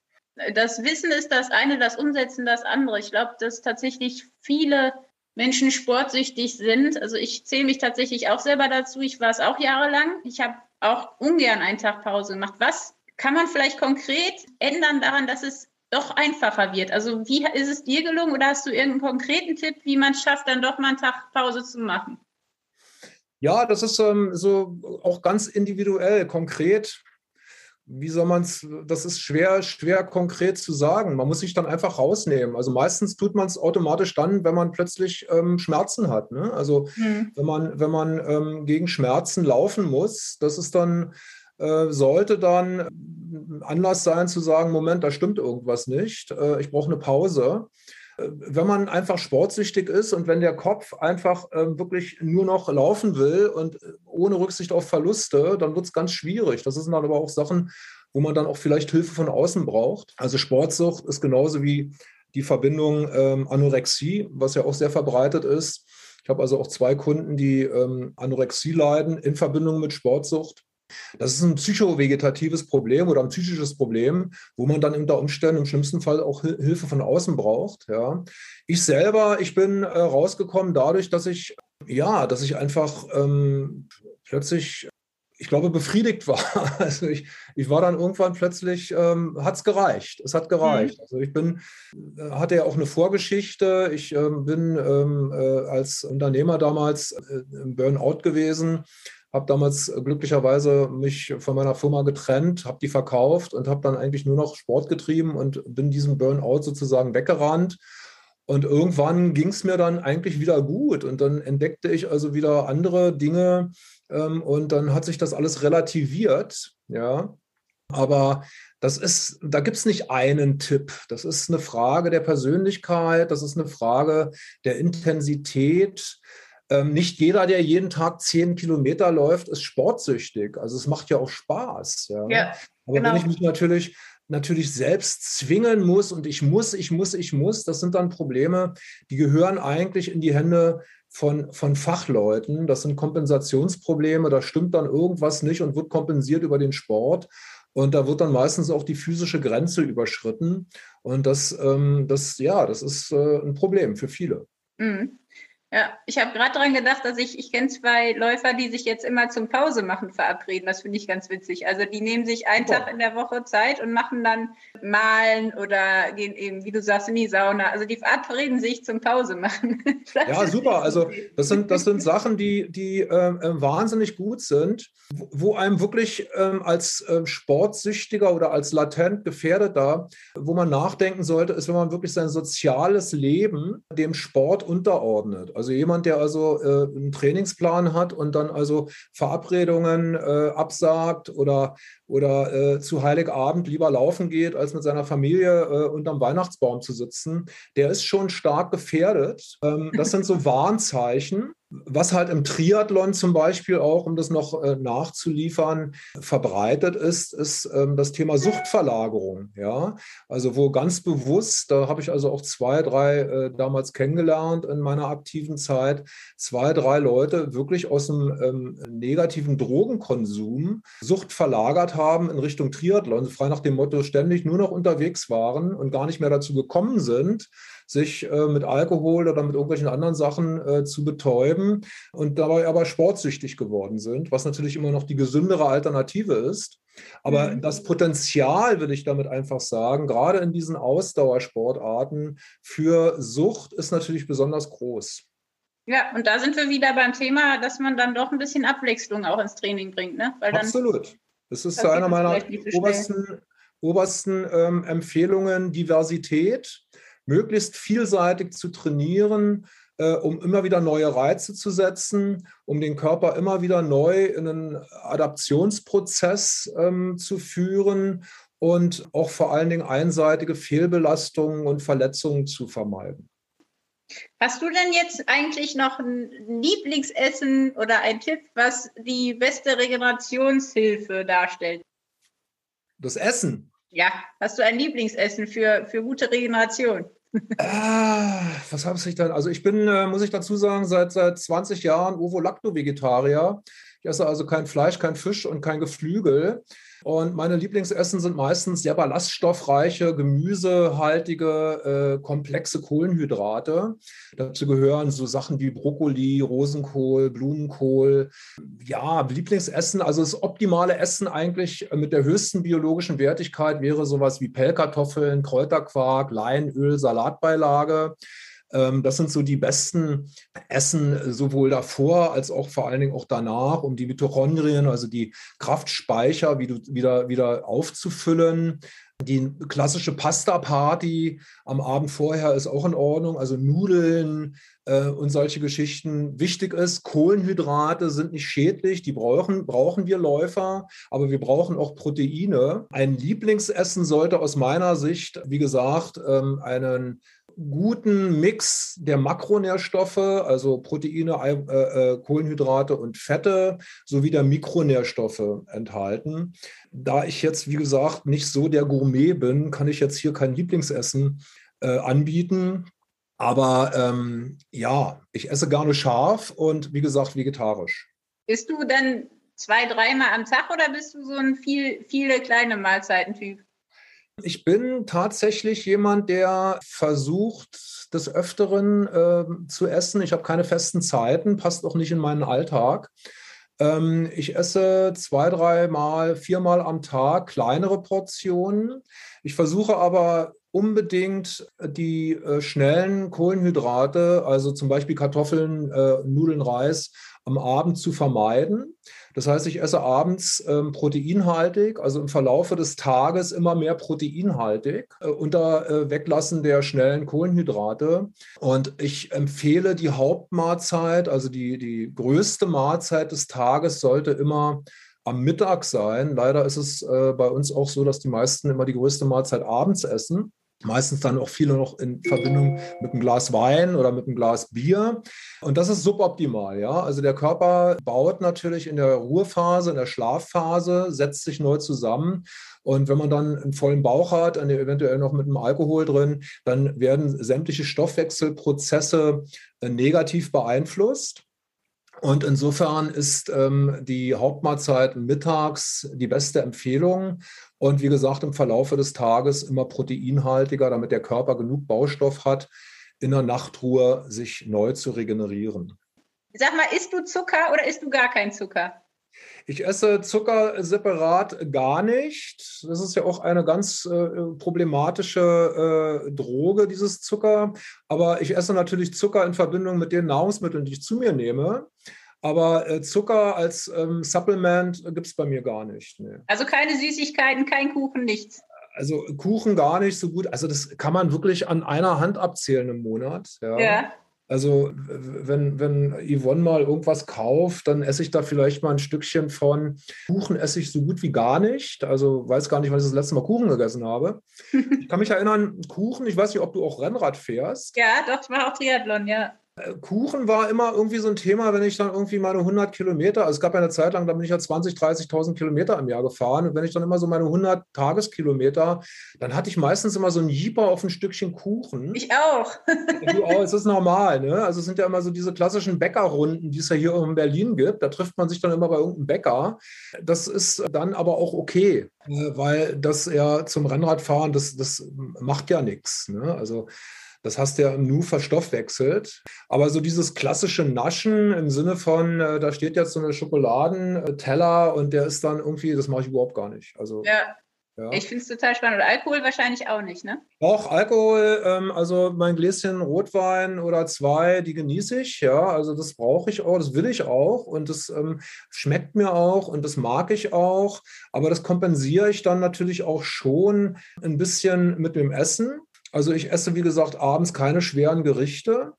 Das Wissen ist das eine, das Umsetzen das andere. Ich glaube, dass tatsächlich viele Menschen sportsüchtig sind. Also ich zähle mich tatsächlich auch selber dazu. Ich war es auch jahrelang. Ich habe auch ungern einen Tag Pause gemacht. Was kann man vielleicht konkret ändern daran, dass es doch einfacher wird? Also wie ist es dir gelungen oder hast du irgendeinen konkreten Tipp, wie man es schafft, dann doch mal einen Tag Pause zu machen? Ja, das ist ähm, so auch ganz individuell, konkret wie soll man es, das ist schwer, schwer konkret zu sagen. Man muss sich dann einfach rausnehmen. Also meistens tut man es automatisch dann, wenn man plötzlich ähm, Schmerzen hat. Ne? Also hm. wenn man, wenn man ähm, gegen Schmerzen laufen muss, das ist dann, äh, sollte dann Anlass sein zu sagen, Moment, da stimmt irgendwas nicht. Äh, ich brauche eine Pause wenn man einfach sportsüchtig ist und wenn der Kopf einfach äh, wirklich nur noch laufen will und äh, ohne Rücksicht auf Verluste, dann wird es ganz schwierig. Das sind dann aber auch Sachen, wo man dann auch vielleicht Hilfe von außen braucht. Also Sportsucht ist genauso wie die Verbindung ähm, Anorexie, was ja auch sehr verbreitet ist. Ich habe also auch zwei Kunden, die ähm, Anorexie leiden in Verbindung mit Sportsucht. Das ist ein psychovegetatives Problem oder ein psychisches Problem, wo man dann unter Umständen im schlimmsten Fall auch Hilfe von außen braucht. Ja. Ich selber, ich bin äh, rausgekommen dadurch, dass ich, ja, dass ich einfach ähm, plötzlich ich glaube, befriedigt war. Also ich, ich war dann irgendwann plötzlich, ähm, hat es gereicht. Es hat gereicht. Mhm. Also ich bin, äh, hatte ja auch eine Vorgeschichte. Ich ähm, bin ähm, äh, als Unternehmer damals äh, im Burnout gewesen habe damals glücklicherweise mich von meiner Firma getrennt, habe die verkauft und habe dann eigentlich nur noch Sport getrieben und bin diesem Burnout sozusagen weggerannt. Und irgendwann ging es mir dann eigentlich wieder gut und dann entdeckte ich also wieder andere Dinge ähm, und dann hat sich das alles relativiert, ja. Aber das ist, da gibt es nicht einen Tipp. Das ist eine Frage der Persönlichkeit, das ist eine Frage der Intensität. Ähm, nicht jeder, der jeden Tag zehn Kilometer läuft, ist sportsüchtig. Also es macht ja auch Spaß. Ja. ja Aber genau. wenn ich mich natürlich natürlich selbst zwingen muss und ich muss, ich muss, ich muss, das sind dann Probleme, die gehören eigentlich in die Hände von, von Fachleuten. Das sind Kompensationsprobleme, da stimmt dann irgendwas nicht und wird kompensiert über den Sport. Und da wird dann meistens auch die physische Grenze überschritten. Und das, ähm, das ja, das ist äh, ein Problem für viele. Mhm. Ja, ich habe gerade daran gedacht, dass ich, ich kenne zwei Läufer, die sich jetzt immer zum Pause machen verabreden. Das finde ich ganz witzig. Also die nehmen sich einen Tag in der Woche Zeit und machen dann Malen oder gehen eben, wie du sagst, in die Sauna. Also die verabreden sich zum Pause machen. ja, super. Also das sind, das sind Sachen, die, die äh, wahnsinnig gut sind, wo einem wirklich ähm, als äh, Sportsüchtiger oder als latent Gefährdeter, wo man nachdenken sollte, ist, wenn man wirklich sein soziales Leben dem Sport unterordnet. Also jemand, der also äh, einen Trainingsplan hat und dann also Verabredungen äh, absagt oder, oder äh, zu Heiligabend lieber laufen geht, als mit seiner Familie äh, unterm Weihnachtsbaum zu sitzen, der ist schon stark gefährdet. Ähm, das sind so Warnzeichen. Was halt im Triathlon zum Beispiel auch, um das noch äh, nachzuliefern, verbreitet ist, ist ähm, das Thema Suchtverlagerung. Ja, also wo ganz bewusst, da habe ich also auch zwei, drei äh, damals kennengelernt in meiner aktiven Zeit, zwei, drei Leute wirklich aus dem ähm, negativen Drogenkonsum Sucht verlagert haben in Richtung Triathlon, frei nach dem Motto ständig nur noch unterwegs waren und gar nicht mehr dazu gekommen sind, sich äh, mit Alkohol oder mit irgendwelchen anderen Sachen äh, zu betäuben und dabei aber sportsüchtig geworden sind, was natürlich immer noch die gesündere Alternative ist. Aber mhm. das Potenzial, will ich damit einfach sagen, gerade in diesen Ausdauersportarten für Sucht ist natürlich besonders groß. Ja, und da sind wir wieder beim Thema, dass man dann doch ein bisschen Abwechslung auch ins Training bringt. Ne? Weil dann, Absolut. Das ist einer meiner obersten, obersten ähm, Empfehlungen, Diversität möglichst vielseitig zu trainieren, äh, um immer wieder neue Reize zu setzen, um den Körper immer wieder neu in einen Adaptionsprozess ähm, zu führen und auch vor allen Dingen einseitige Fehlbelastungen und Verletzungen zu vermeiden. Hast du denn jetzt eigentlich noch ein Lieblingsessen oder ein Tipp, was die beste Regenerationshilfe darstellt? Das Essen. Ja, hast du ein Lieblingsessen für, für gute Regeneration? ah, was habe ich dann? Also ich bin, äh, muss ich dazu sagen, seit, seit 20 Jahren Ovo-Lacto-Vegetarier. Ich esse also kein Fleisch, kein Fisch und kein Geflügel. Und meine Lieblingsessen sind meistens sehr ballaststoffreiche, gemüsehaltige, äh, komplexe Kohlenhydrate. Dazu gehören so Sachen wie Brokkoli, Rosenkohl, Blumenkohl. Ja, Lieblingsessen, also das optimale Essen eigentlich mit der höchsten biologischen Wertigkeit wäre sowas wie Pellkartoffeln, Kräuterquark, Leinöl, Salatbeilage. Ähm, das sind so die besten Essen, sowohl davor als auch vor allen Dingen auch danach, um die Mitochondrien, also die Kraftspeicher wieder, wieder aufzufüllen. Die klassische Pasta-Party am Abend vorher ist auch in Ordnung, also Nudeln äh, und solche Geschichten. Wichtig ist, Kohlenhydrate sind nicht schädlich, die brauchen, brauchen wir Läufer, aber wir brauchen auch Proteine. Ein Lieblingsessen sollte aus meiner Sicht, wie gesagt, ähm, einen guten Mix der Makronährstoffe, also Proteine, äh, äh, Kohlenhydrate und Fette, sowie der Mikronährstoffe enthalten. Da ich jetzt, wie gesagt, nicht so der Gourmet bin, kann ich jetzt hier kein Lieblingsessen äh, anbieten. Aber ähm, ja, ich esse gerne scharf und wie gesagt vegetarisch. Bist du dann zwei, dreimal am Tag oder bist du so ein viel, viele kleine Mahlzeiten-Typ? Ich bin tatsächlich jemand, der versucht, des Öfteren äh, zu essen. Ich habe keine festen Zeiten, passt auch nicht in meinen Alltag. Ähm, ich esse zwei, dreimal, viermal am Tag kleinere Portionen. Ich versuche aber unbedingt die äh, schnellen Kohlenhydrate, also zum Beispiel Kartoffeln, äh, Nudeln, Reis, am Abend zu vermeiden. Das heißt, ich esse abends ähm, proteinhaltig, also im Verlaufe des Tages immer mehr proteinhaltig, äh, unter äh, Weglassen der schnellen Kohlenhydrate. Und ich empfehle die Hauptmahlzeit, also die, die größte Mahlzeit des Tages sollte immer am Mittag sein. Leider ist es äh, bei uns auch so, dass die meisten immer die größte Mahlzeit abends essen meistens dann auch viele noch in Verbindung mit einem Glas Wein oder mit einem Glas Bier. Und das ist suboptimal, ja. Also der Körper baut natürlich in der Ruhephase, in der Schlafphase, setzt sich neu zusammen. Und wenn man dann einen vollen Bauch hat, eventuell noch mit einem Alkohol drin, dann werden sämtliche Stoffwechselprozesse äh, negativ beeinflusst. Und insofern ist ähm, die Hauptmahlzeit mittags die beste Empfehlung. Und wie gesagt, im Verlaufe des Tages immer proteinhaltiger, damit der Körper genug Baustoff hat, in der Nachtruhe sich neu zu regenerieren. Sag mal, isst du Zucker oder isst du gar keinen Zucker? Ich esse Zucker separat gar nicht. Das ist ja auch eine ganz äh, problematische äh, Droge, dieses Zucker. Aber ich esse natürlich Zucker in Verbindung mit den Nahrungsmitteln, die ich zu mir nehme. Aber äh, Zucker als ähm, Supplement gibt es bei mir gar nicht. Nee. Also keine Süßigkeiten, kein Kuchen, nichts. Also Kuchen gar nicht so gut. Also das kann man wirklich an einer Hand abzählen im Monat. Ja. ja. Also wenn, wenn Yvonne mal irgendwas kauft, dann esse ich da vielleicht mal ein Stückchen von. Kuchen esse ich so gut wie gar nicht. Also weiß gar nicht, wann ich das letzte Mal Kuchen gegessen habe. Ich kann mich erinnern, Kuchen, ich weiß nicht, ob du auch Rennrad fährst. Ja, doch, ich mache auch Triathlon, ja. Äh, Kuchen war immer irgendwie so ein Thema, wenn ich dann irgendwie meine 100 Kilometer, also es gab ja eine Zeit lang, da bin ich ja 20, 30.000 Kilometer im Jahr gefahren und wenn ich dann immer so meine 100 Tageskilometer, dann hatte ich meistens immer so ein Jeeper auf ein Stückchen Kuchen. Ich auch. du auch, es ist normal, ne? Also es sind ja immer so diese klassischen Bäckerrunden, die es ja hier in Berlin gibt, da trifft man sich dann immer bei irgendeinem Bäcker. Das ist dann aber auch okay, äh, weil das ja zum Rennradfahren, das, das macht ja nichts, ne? Also das hast du ja im Nu verstoffwechselt. Aber so dieses klassische Naschen im Sinne von, äh, da steht jetzt so eine Schokoladenteller und der ist dann irgendwie, das mache ich überhaupt gar nicht. Also, ja. Ja. Ich finde es total spannend. Und Alkohol wahrscheinlich auch nicht, ne? Auch Alkohol, ähm, also mein Gläschen Rotwein oder zwei, die genieße ich, ja. Also das brauche ich auch, das will ich auch und das ähm, schmeckt mir auch und das mag ich auch. Aber das kompensiere ich dann natürlich auch schon ein bisschen mit dem Essen. Also ich esse, wie gesagt, abends keine schweren Gerichte,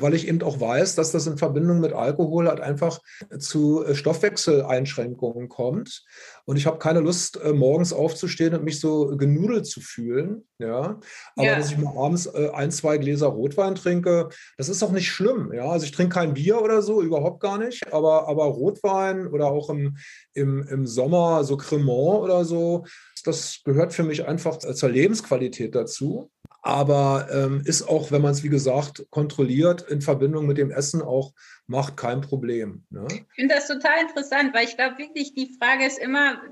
weil ich eben auch weiß, dass das in Verbindung mit Alkohol halt einfach zu äh, Stoffwechseleinschränkungen kommt. Und ich habe keine Lust, äh, morgens aufzustehen und mich so genudelt zu fühlen. Ja. Aber ja. dass ich mal abends äh, ein, zwei Gläser Rotwein trinke, das ist auch nicht schlimm. Ja. Also ich trinke kein Bier oder so, überhaupt gar nicht. Aber, aber Rotwein oder auch im, im, im Sommer so Cremant oder so, das gehört für mich einfach zur Lebensqualität dazu. Aber ähm, ist auch, wenn man es wie gesagt kontrolliert in Verbindung mit dem Essen auch macht, kein Problem. Ne? Ich finde das total interessant, weil ich glaube wirklich, die Frage ist immer,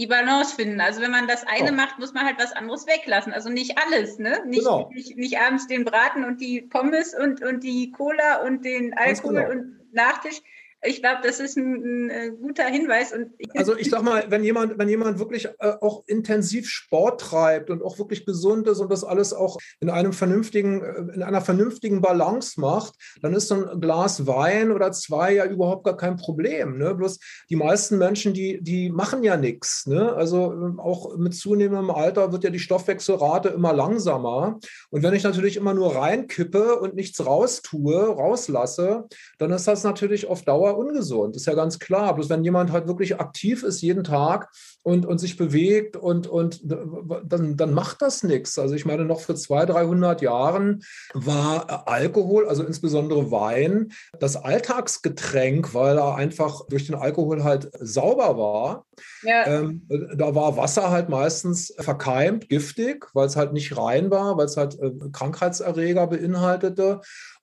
die Balance finden. Also wenn man das eine oh. macht, muss man halt was anderes weglassen. Also nicht alles, ne? Nicht, genau. nicht, nicht, abends den Braten und die Pommes und, und die Cola und den Alkohol genau. und Nachtisch, ich glaube, das ist ein, ein, äh, guter Hinweis. Und also ich sag mal, wenn jemand, wenn jemand wirklich äh, auch intensiv Sport treibt und auch wirklich gesund ist und das alles auch in einem vernünftigen, äh, in einer vernünftigen Balance macht, dann ist so ein Glas Wein oder zwei ja überhaupt gar kein Problem. Ne? Bloß die meisten Menschen, die, die machen ja nichts. Ne? Also ähm, auch mit zunehmendem Alter wird ja die Stoffwechselrate immer langsamer. Und wenn ich natürlich immer nur reinkippe und nichts raustue, rauslasse, dann ist das natürlich auf Dauer Dauer ungesund, ist ja ganz klar. Bloß wenn jemand halt wirklich aktiv ist jeden Tag und, und sich bewegt und, und dann, dann macht das nichts. Also ich meine, noch vor 200, 300 Jahren war Alkohol, also insbesondere Wein, das Alltagsgetränk, weil er einfach durch den Alkohol halt sauber war. Ja. Ähm, da war Wasser halt meistens verkeimt, giftig, weil es halt nicht rein war, weil es halt äh, Krankheitserreger beinhaltete.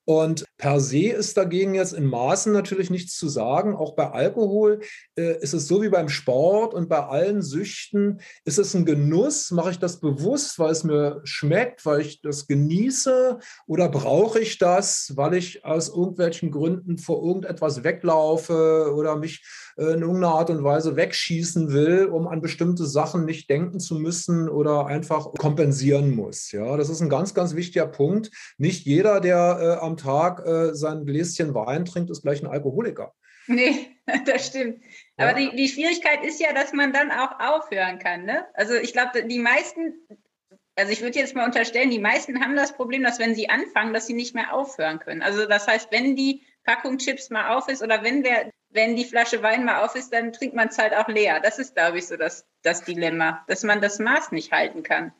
Und per se ist dagegen jetzt in Maßen natürlich nichts zu sagen. Auch bei Alkohol äh, ist es so wie beim Sport und bei allen Süchten ist es ein Genuss. Mache ich das bewusst, weil es mir schmeckt, weil ich das genieße? Oder brauche ich das, weil ich aus irgendwelchen Gründen vor irgendetwas weglaufe oder mich äh, in irgendeiner Art und Weise wegschießen will, um an bestimmte Sachen nicht denken zu müssen oder einfach kompensieren muss? Ja, das ist ein ganz, ganz wichtiger Punkt. Nicht jeder, der äh, am Tag äh, sein Gläschen Wein trinkt, ist gleich ein Alkoholiker. Nee, das stimmt. Ja. Aber die, die Schwierigkeit ist ja, dass man dann auch aufhören kann. Ne? Also ich glaube, die meisten, also ich würde jetzt mal unterstellen, die meisten haben das Problem, dass wenn sie anfangen, dass sie nicht mehr aufhören können. Also das heißt, wenn die Packung Chips mal auf ist oder wenn der, wenn die Flasche Wein mal auf ist, dann trinkt man es halt auch leer. Das ist, glaube ich, so das, das Dilemma, dass man das Maß nicht halten kann.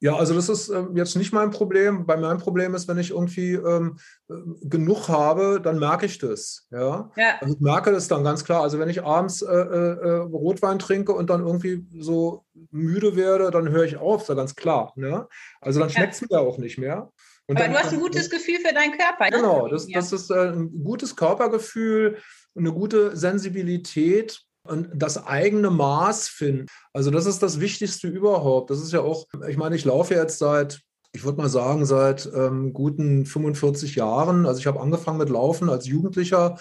Ja, also das ist äh, jetzt nicht mein Problem. Bei meinem Problem ist, wenn ich irgendwie ähm, äh, genug habe, dann merke ich das. Ja? ja. Also ich merke das dann ganz klar. Also wenn ich abends äh, äh, äh Rotwein trinke und dann irgendwie so müde werde, dann höre ich auf, ist ja ganz klar. Ne? Also dann schmeckt es ja. mir auch nicht mehr. Und Aber dann, du hast ein gutes Gefühl für deinen Körper. Ne? Genau, das, das ist äh, ein gutes Körpergefühl, eine gute Sensibilität das eigene Maß finden. Also das ist das Wichtigste überhaupt. Das ist ja auch, ich meine, ich laufe jetzt seit, ich würde mal sagen, seit ähm, guten 45 Jahren. Also ich habe angefangen mit Laufen als Jugendlicher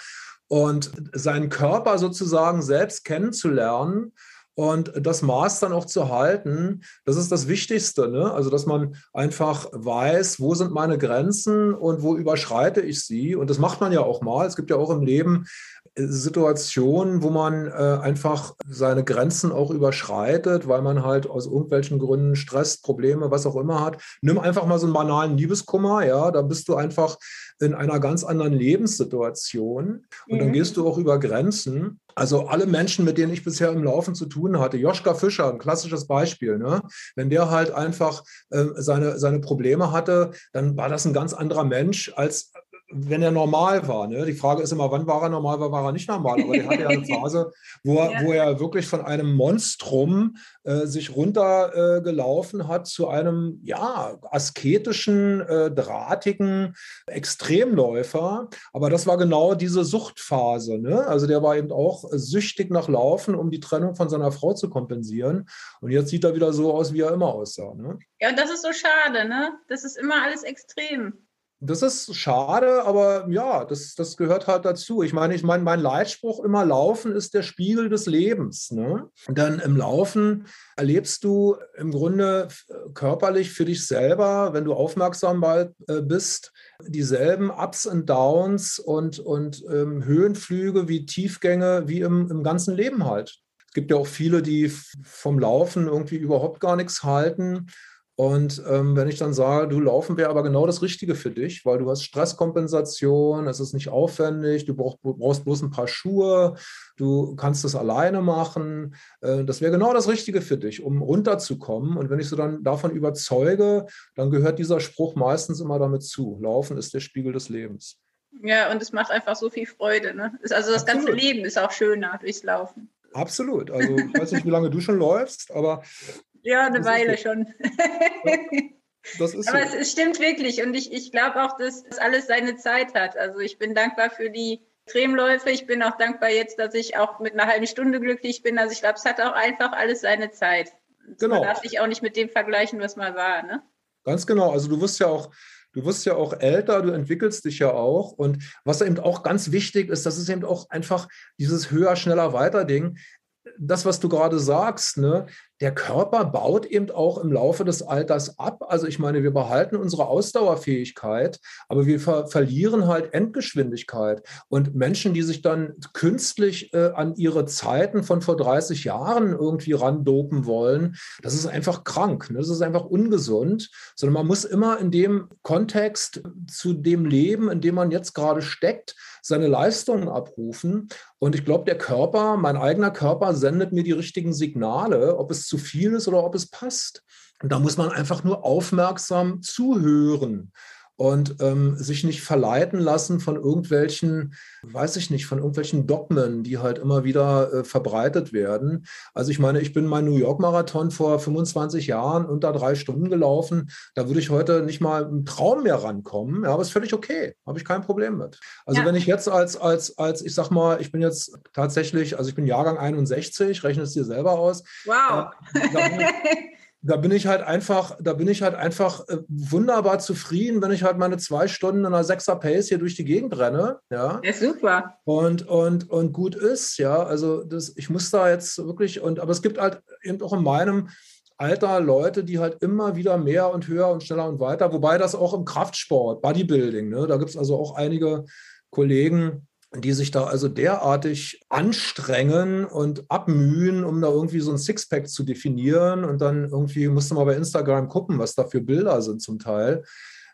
und seinen Körper sozusagen selbst kennenzulernen und das Maß dann auch zu halten, das ist das Wichtigste. Ne? Also, dass man einfach weiß, wo sind meine Grenzen und wo überschreite ich sie. Und das macht man ja auch mal. Es gibt ja auch im Leben Situationen, wo man äh, einfach seine Grenzen auch überschreitet, weil man halt aus irgendwelchen Gründen Stress, Probleme, was auch immer hat. Nimm einfach mal so einen banalen Liebeskummer, ja, da bist du einfach in einer ganz anderen Lebenssituation und mhm. dann gehst du auch über Grenzen. Also alle Menschen, mit denen ich bisher im Laufen zu tun hatte, Joschka Fischer, ein klassisches Beispiel, ne? wenn der halt einfach äh, seine, seine Probleme hatte, dann war das ein ganz anderer Mensch als wenn er normal war. Ne? Die Frage ist immer, wann war er normal, wann war er nicht normal. Aber der hatte ja eine Phase, wo er, ja. wo er wirklich von einem Monstrum äh, sich runtergelaufen äh, hat zu einem ja, asketischen, äh, drahtigen Extremläufer. Aber das war genau diese Suchtphase. Ne? Also der war eben auch süchtig nach Laufen, um die Trennung von seiner Frau zu kompensieren. Und jetzt sieht er wieder so aus, wie er immer aussah. Ne? Ja, und das ist so schade. Ne? Das ist immer alles extrem. Das ist schade, aber ja, das, das gehört halt dazu. Ich meine, ich meine, mein Leitspruch immer Laufen ist der Spiegel des Lebens. Ne? Denn im Laufen erlebst du im Grunde körperlich für dich selber, wenn du aufmerksam äh, bist, dieselben Ups und Downs und, und ähm, Höhenflüge wie Tiefgänge wie im, im ganzen Leben halt. Es gibt ja auch viele, die vom Laufen irgendwie überhaupt gar nichts halten und ähm, wenn ich dann sage, du laufen wäre aber genau das Richtige für dich, weil du hast Stresskompensation, es ist nicht aufwendig, du brauch, brauchst bloß ein paar Schuhe, du kannst das alleine machen. Äh, das wäre genau das Richtige für dich, um runterzukommen. Und wenn ich so dann davon überzeuge, dann gehört dieser Spruch meistens immer damit zu. Laufen ist der Spiegel des Lebens. Ja, und es macht einfach so viel Freude. Ne? Also das Absolut. ganze Leben ist auch schöner durchs Laufen. Absolut. Also ich weiß nicht, wie lange du schon läufst, aber ja, eine Weile schon. Das Aber so. es, es, stimmt wirklich und ich, ich glaube auch, dass das alles seine Zeit hat. Also ich bin dankbar für die Extremläufe. Ich bin auch dankbar jetzt, dass ich auch mit einer halben Stunde glücklich bin. Also ich glaube, es hat auch einfach alles seine Zeit. Genau. Man darf sich auch nicht mit dem vergleichen, was mal war. Ne? Ganz genau. Also du wirst ja auch, du wirst ja auch älter, du entwickelst dich ja auch. Und was eben auch ganz wichtig ist, das ist eben auch einfach dieses höher, schneller, weiter Ding das, was du gerade sagst, ne, der Körper baut eben auch im Laufe des Alters ab. Also ich meine, wir behalten unsere Ausdauerfähigkeit, aber wir ver verlieren halt Endgeschwindigkeit. Und Menschen, die sich dann künstlich äh, an ihre Zeiten von vor 30 Jahren irgendwie randopen wollen, das ist einfach krank. Ne? Das ist einfach ungesund. Sondern man muss immer in dem Kontext zu dem Leben, in dem man jetzt gerade steckt, seine Leistungen abrufen. Und ich glaube, der Körper, mein eigener Körper sendet mir die richtigen Signale, ob es zu viel ist oder ob es passt. Und da muss man einfach nur aufmerksam zuhören und ähm, sich nicht verleiten lassen von irgendwelchen, weiß ich nicht, von irgendwelchen Dogmen, die halt immer wieder äh, verbreitet werden. Also ich meine, ich bin mein New York Marathon vor 25 Jahren unter drei Stunden gelaufen. Da würde ich heute nicht mal im Traum mehr rankommen. Ja, aber ist völlig okay. Habe ich kein Problem mit. Also ja. wenn ich jetzt als, als, als, ich sag mal, ich bin jetzt tatsächlich, also ich bin Jahrgang 61, rechne es dir selber aus. Wow. Äh, da bin ich halt einfach, da bin ich halt einfach äh, wunderbar zufrieden, wenn ich halt meine zwei Stunden in einer Sechser Pace hier durch die Gegend renne. Ja, ja super. Und, und, und gut ist, ja. Also das, ich muss da jetzt wirklich, und aber es gibt halt eben auch in meinem Alter Leute, die halt immer wieder mehr und höher und schneller und weiter, wobei das auch im Kraftsport, Bodybuilding, ne, da gibt es also auch einige Kollegen, die sich da also derartig anstrengen und abmühen, um da irgendwie so ein Sixpack zu definieren. Und dann irgendwie musste man bei Instagram gucken, was da für Bilder sind zum Teil.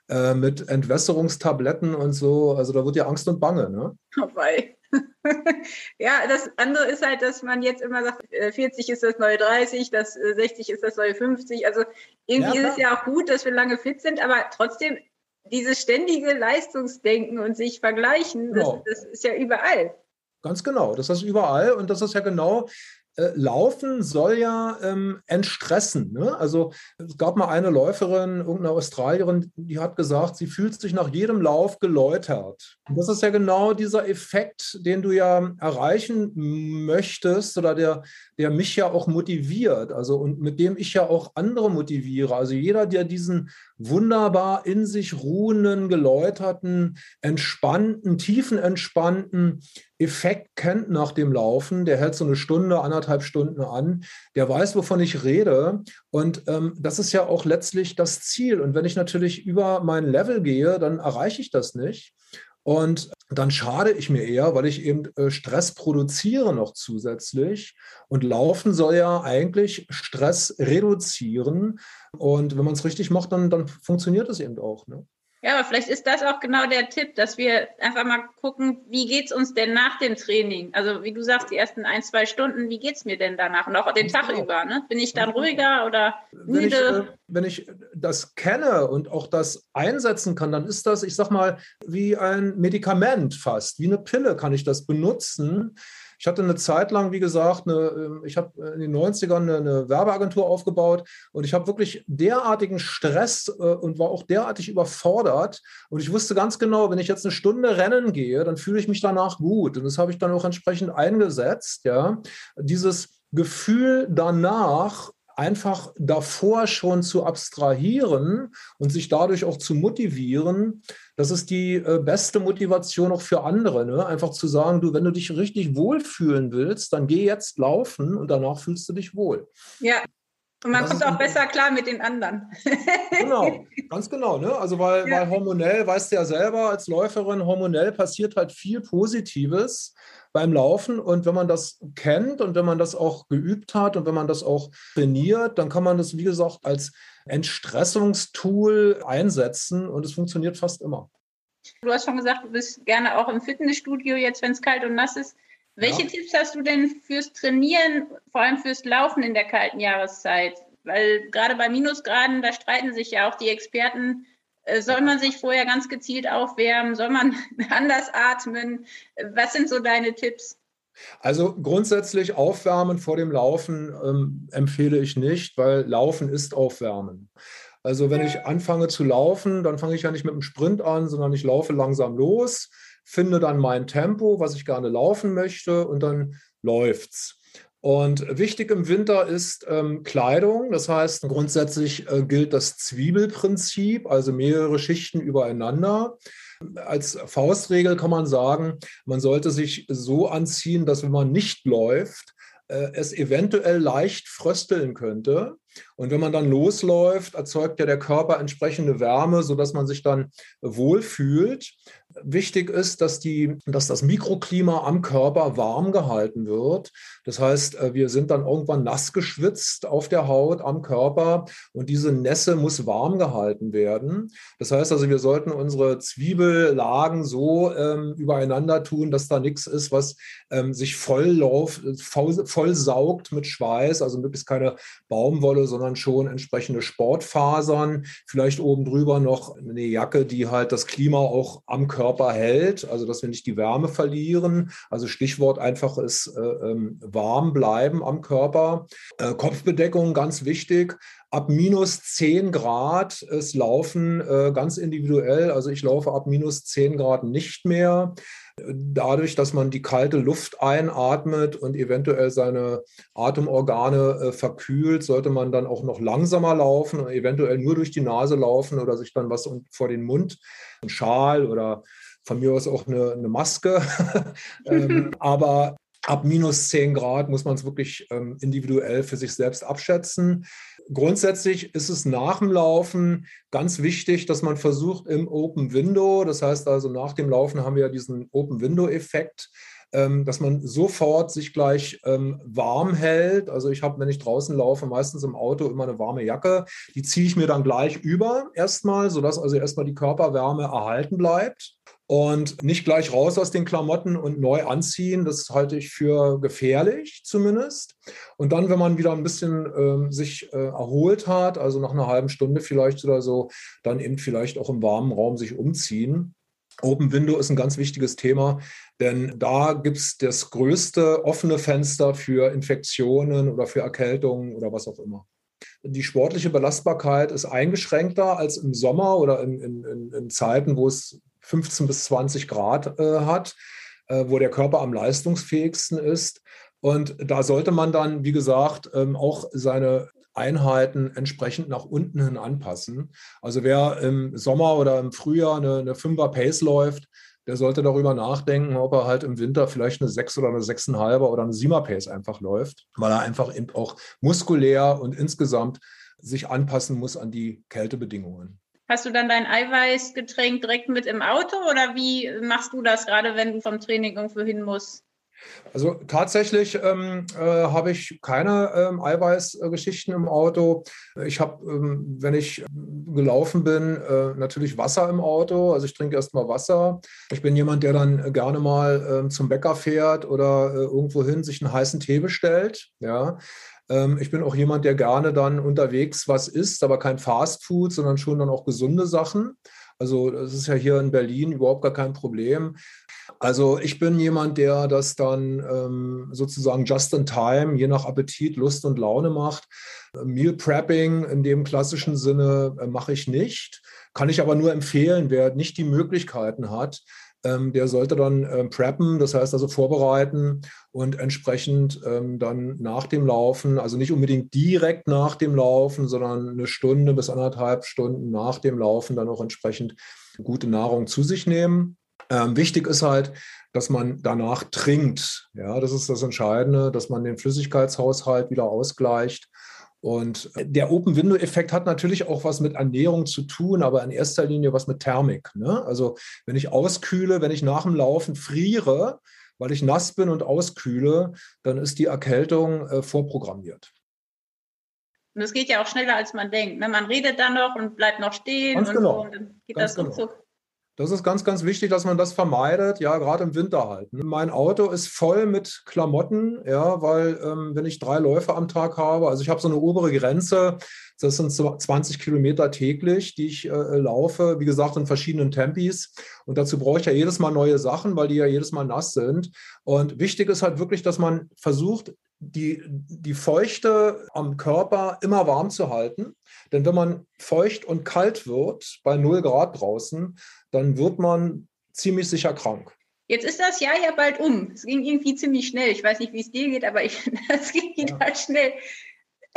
Äh, mit Entwässerungstabletten und so. Also da wird ja Angst und Bange, ne? Wei. ja, das andere ist halt, dass man jetzt immer sagt, 40 äh, ist das neue 30, das 60 äh, ist das neue 50. Also irgendwie ja, ist es ja auch gut, dass wir lange fit sind, aber trotzdem dieses ständige Leistungsdenken und sich vergleichen, genau. das, das, ist ja überall. Ganz genau, das ist überall und das ist ja genau äh, Laufen soll ja ähm, entstressen. Ne? Also es gab mal eine Läuferin, irgendeine Australierin, die hat gesagt, sie fühlt sich nach jedem Lauf geläutert. Und das ist ja genau dieser Effekt, den du ja erreichen möchtest oder der, der mich ja auch motiviert. Also und mit dem ich ja auch andere motiviere. Also jeder, der diesen wunderbar in sich ruhenden, geläuterten, entspannten, tiefenentspannten Effekt kennt nach dem Laufen, der hält so eine Stunde, anderthalb Stunden an, der weiß, wovon ich rede. Und ähm, das ist ja auch letztlich das Ziel. Und wenn ich natürlich über mein Level gehe, dann erreiche ich das nicht. Und dann schade ich mir eher, weil ich eben äh, Stress produziere noch zusätzlich. Und Laufen soll ja eigentlich Stress reduzieren. Und wenn man es richtig macht, dann, dann funktioniert es eben auch. Ne? Ja, aber vielleicht ist das auch genau der Tipp, dass wir einfach mal gucken, wie geht es uns denn nach dem Training? Also wie du sagst, die ersten ein, zwei Stunden, wie geht es mir denn danach? Und auch den Tag genau. über, ne? Bin ich dann ruhiger oder müde? Wenn ich, äh, wenn ich das kenne und auch das einsetzen kann, dann ist das, ich sag mal, wie ein Medikament fast, wie eine Pille kann ich das benutzen ich hatte eine Zeit lang, wie gesagt, eine, ähm, ich habe in den 90ern eine, eine, Werbeagentur aufgebaut und ich habe wirklich derartigen Stress äh, und war auch derartig überfordert. Und ich wusste ganz genau, wenn ich jetzt eine Stunde rennen gehe, dann fühle ich mich danach gut. Und das habe ich dann auch entsprechend eingesetzt. Ja, dieses Gefühl danach einfach davor schon zu abstrahieren und sich dadurch auch zu motivieren, das ist die äh, beste Motivation auch für andere. Ne? Einfach zu sagen, du, wenn du dich richtig wohlfühlen willst, dann geh jetzt laufen und danach fühlst du dich wohl. Ja. Und man kommt auch besser klar mit den anderen. genau, ganz genau. Ne? Also weil, ja. weil hormonell, weißt du ja selber als Läuferin, hormonell passiert halt viel Positives beim Laufen. Und wenn man das kennt und wenn man das auch geübt hat und wenn man das auch trainiert, dann kann man das, wie gesagt, als Entstressungstool einsetzen und es funktioniert fast immer. Du hast schon gesagt, du bist gerne auch im Fitnessstudio jetzt, wenn es kalt und nass ist. Welche ja. Tipps hast du denn fürs Trainieren, vor allem fürs Laufen in der kalten Jahreszeit? Weil gerade bei Minusgraden, da streiten sich ja auch die Experten, soll man sich vorher ganz gezielt aufwärmen? Soll man anders atmen? Was sind so deine Tipps? Also grundsätzlich Aufwärmen vor dem Laufen ähm, empfehle ich nicht, weil Laufen ist Aufwärmen. Also wenn ich anfange zu laufen, dann fange ich ja nicht mit dem Sprint an, sondern ich laufe langsam los, finde dann mein Tempo, was ich gerne laufen möchte und dann läuft's. Und wichtig im Winter ist ähm, Kleidung. Das heißt, grundsätzlich äh, gilt das Zwiebelprinzip, also mehrere Schichten übereinander. Als Faustregel kann man sagen, man sollte sich so anziehen, dass wenn man nicht läuft, äh, es eventuell leicht frösteln könnte. Und wenn man dann losläuft, erzeugt ja der Körper entsprechende Wärme, sodass man sich dann wohlfühlt. Wichtig ist, dass, die, dass das Mikroklima am Körper warm gehalten wird. Das heißt, äh, wir sind dann irgendwann nass geschwitzt auf der Haut, am Körper und diese Nässe muss warm gehalten werden. Das heißt also, wir sollten unsere Zwiebellagen so ähm, übereinander tun, dass da nichts ist, was ähm, sich voll, saugt mit Schweiß, also möglichst keine Baumwolle, sondern schon entsprechende Sportfasern. Vielleicht oben drüber noch eine Jacke, die halt das Klima auch am Körper hält, also dass wir nicht die Wärme verlieren. Also Stichwort einfach ist äh, ähm, warm bleiben am Körper. Äh, Kopfbedeckung ganz wichtig ab minus 10 Grad ist Laufen äh, ganz individuell. Also ich laufe ab minus 10 Grad nicht mehr dadurch, dass man die kalte Luft einatmet und eventuell seine Atemorgane äh, verkühlt, sollte man dann auch noch langsamer laufen und eventuell nur durch die Nase laufen oder sich dann was vor den Mund, ein Schal oder von mir aus auch eine, eine Maske. ähm, aber ab minus 10 Grad muss man es wirklich ähm, individuell für sich selbst abschätzen. Grundsätzlich ist es nach dem Laufen ganz wichtig, dass man versucht im Open Window, das heißt also nach dem Laufen haben wir ja diesen Open Window Effekt, ähm, dass man sofort sich gleich ähm, warm hält. Also ich habe, wenn ich draußen laufe, meistens im Auto immer eine warme Jacke. Die ziehe ich mir dann gleich über erstmal, sodass also erstmal die Körperwärme erhalten bleibt und nicht gleich raus aus den Klamotten und neu anziehen. Das halte ich für gefährlich zumindest. Und dann, wenn man wieder ein bisschen äh, sich äh, erholt hat, also nach einer halben Stunde vielleicht oder so, dann eben vielleicht auch im warmen Raum sich umziehen. Open Window ist ein ganz wichtiges Thema, denn da gibt es das größte offene Fenster für Infektionen oder für Erkältungen oder was auch immer. Die sportliche Belastbarkeit ist eingeschränkter als im Sommer oder in, in, in Zeiten, wo es 15 bis 20 Grad äh, hat, äh, wo der Körper am leistungsfähigsten ist. Und da sollte man dann, wie gesagt, ähm, auch seine Einheiten entsprechend nach unten hin anpassen. Also wer im Sommer oder im Frühjahr eine, eine 5er Pace läuft, der sollte darüber nachdenken, ob er halt im Winter vielleicht eine 6 oder eine 6,5er oder eine 7er Pace einfach läuft, weil er einfach eben auch muskulär und insgesamt sich anpassen muss an die Kältebedingungen. Hast du dann dein Eiweißgetränk direkt mit im Auto oder wie machst du das gerade, wenn du vom Training irgendwo hin musst? Also tatsächlich ähm, äh, habe ich keine ähm, Eiweißgeschichten im Auto. Ich habe, ähm, wenn ich gelaufen bin, äh, natürlich Wasser im Auto. Also ich trinke erstmal Wasser. Ich bin jemand, der dann gerne mal äh, zum Bäcker fährt oder äh, irgendwo hin sich einen heißen Tee bestellt. Ja. Ähm, ich bin auch jemand, der gerne dann unterwegs was isst, aber kein Fast Food, sondern schon dann auch gesunde Sachen. Also das ist ja hier in Berlin überhaupt gar kein Problem. Also ich bin jemand, der das dann ähm, sozusagen just in time, je nach Appetit, Lust und Laune macht. Meal Prepping in dem klassischen Sinne äh, mache ich nicht. Kann ich aber nur empfehlen, wer nicht die Möglichkeiten hat, ähm, der sollte dann ähm, preppen, das heißt also vorbereiten und entsprechend ähm, dann nach dem Laufen, also nicht unbedingt direkt nach dem Laufen, sondern eine Stunde bis anderthalb Stunden nach dem Laufen dann auch entsprechend gute Nahrung zu sich nehmen. Ähm, wichtig ist halt, dass man danach trinkt. Ja, das ist das Entscheidende, dass man den Flüssigkeitshaushalt wieder ausgleicht und der Open-Window-Effekt hat natürlich auch was mit Ernährung zu tun, aber in erster Linie was mit Thermik. Ne? Also wenn ich auskühle, wenn ich nach dem Laufen friere, weil ich nass bin und auskühle, dann ist die Erkältung äh, vorprogrammiert. Und es geht ja auch schneller, als man denkt. Ne? Man redet dann noch und bleibt noch stehen Ganz und genau. so, und dann geht Ganz das genau. ruckzuck. Das ist ganz, ganz wichtig, dass man das vermeidet, ja, gerade im Winter halt. Ne? Mein Auto ist voll mit Klamotten, ja, weil ähm, wenn ich drei Läufe am Tag habe, also ich habe so eine obere Grenze, das sind 20 Kilometer täglich, die ich äh, laufe, wie gesagt, in verschiedenen Tempis. Und dazu brauche ich ja jedes Mal neue Sachen, weil die ja jedes Mal nass sind. Und wichtig ist halt wirklich, dass man versucht, die, die Feuchte am Körper immer warm zu halten. Denn wenn man feucht und kalt wird, bei 0 Grad draußen, dann wird man ziemlich sicher krank. Jetzt ist das Jahr ja bald um. Es ging irgendwie ziemlich schnell. Ich weiß nicht, wie es dir geht, aber es ging ja. halt schnell.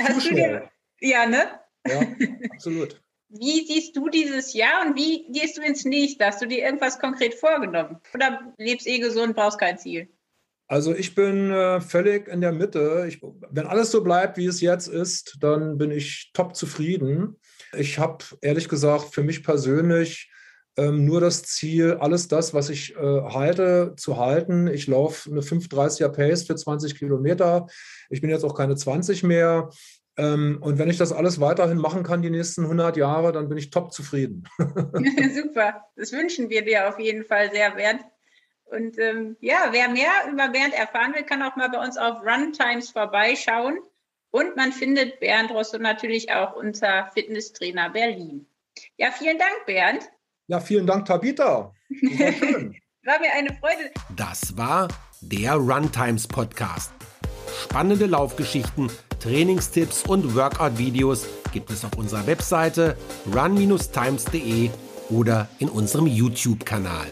Hast Zu schnell. Dir, ja, ne? Ja, absolut. Wie siehst du dieses Jahr und wie gehst du ins nächste? Hast du dir irgendwas konkret vorgenommen? Oder lebst eh gesund, brauchst kein Ziel? Also ich bin äh, völlig in der Mitte. Ich, wenn alles so bleibt, wie es jetzt ist, dann bin ich top zufrieden. Ich habe ehrlich gesagt für mich persönlich ähm, nur das Ziel, alles das, was ich äh, halte, zu halten. Ich laufe eine 5,30er Pace für 20 Kilometer. Ich bin jetzt auch keine 20 mehr. Ähm, und wenn ich das alles weiterhin machen kann, die nächsten 100 Jahre, dann bin ich top zufrieden. Super, das wünschen wir dir auf jeden Fall sehr, Bernd. Und ähm, ja, wer mehr über Bernd erfahren will, kann auch mal bei uns auf Runtimes vorbeischauen. Und man findet Bernd Rosso natürlich auch unter Fitnesstrainer Berlin. Ja, vielen Dank, Bernd. Ja, vielen Dank, Tabita. war schön. war mir eine Freude. Das war der Runtimes Podcast. Spannende Laufgeschichten, Trainingstipps und Workout-Videos gibt es auf unserer Webseite run-times.de oder in unserem YouTube-Kanal.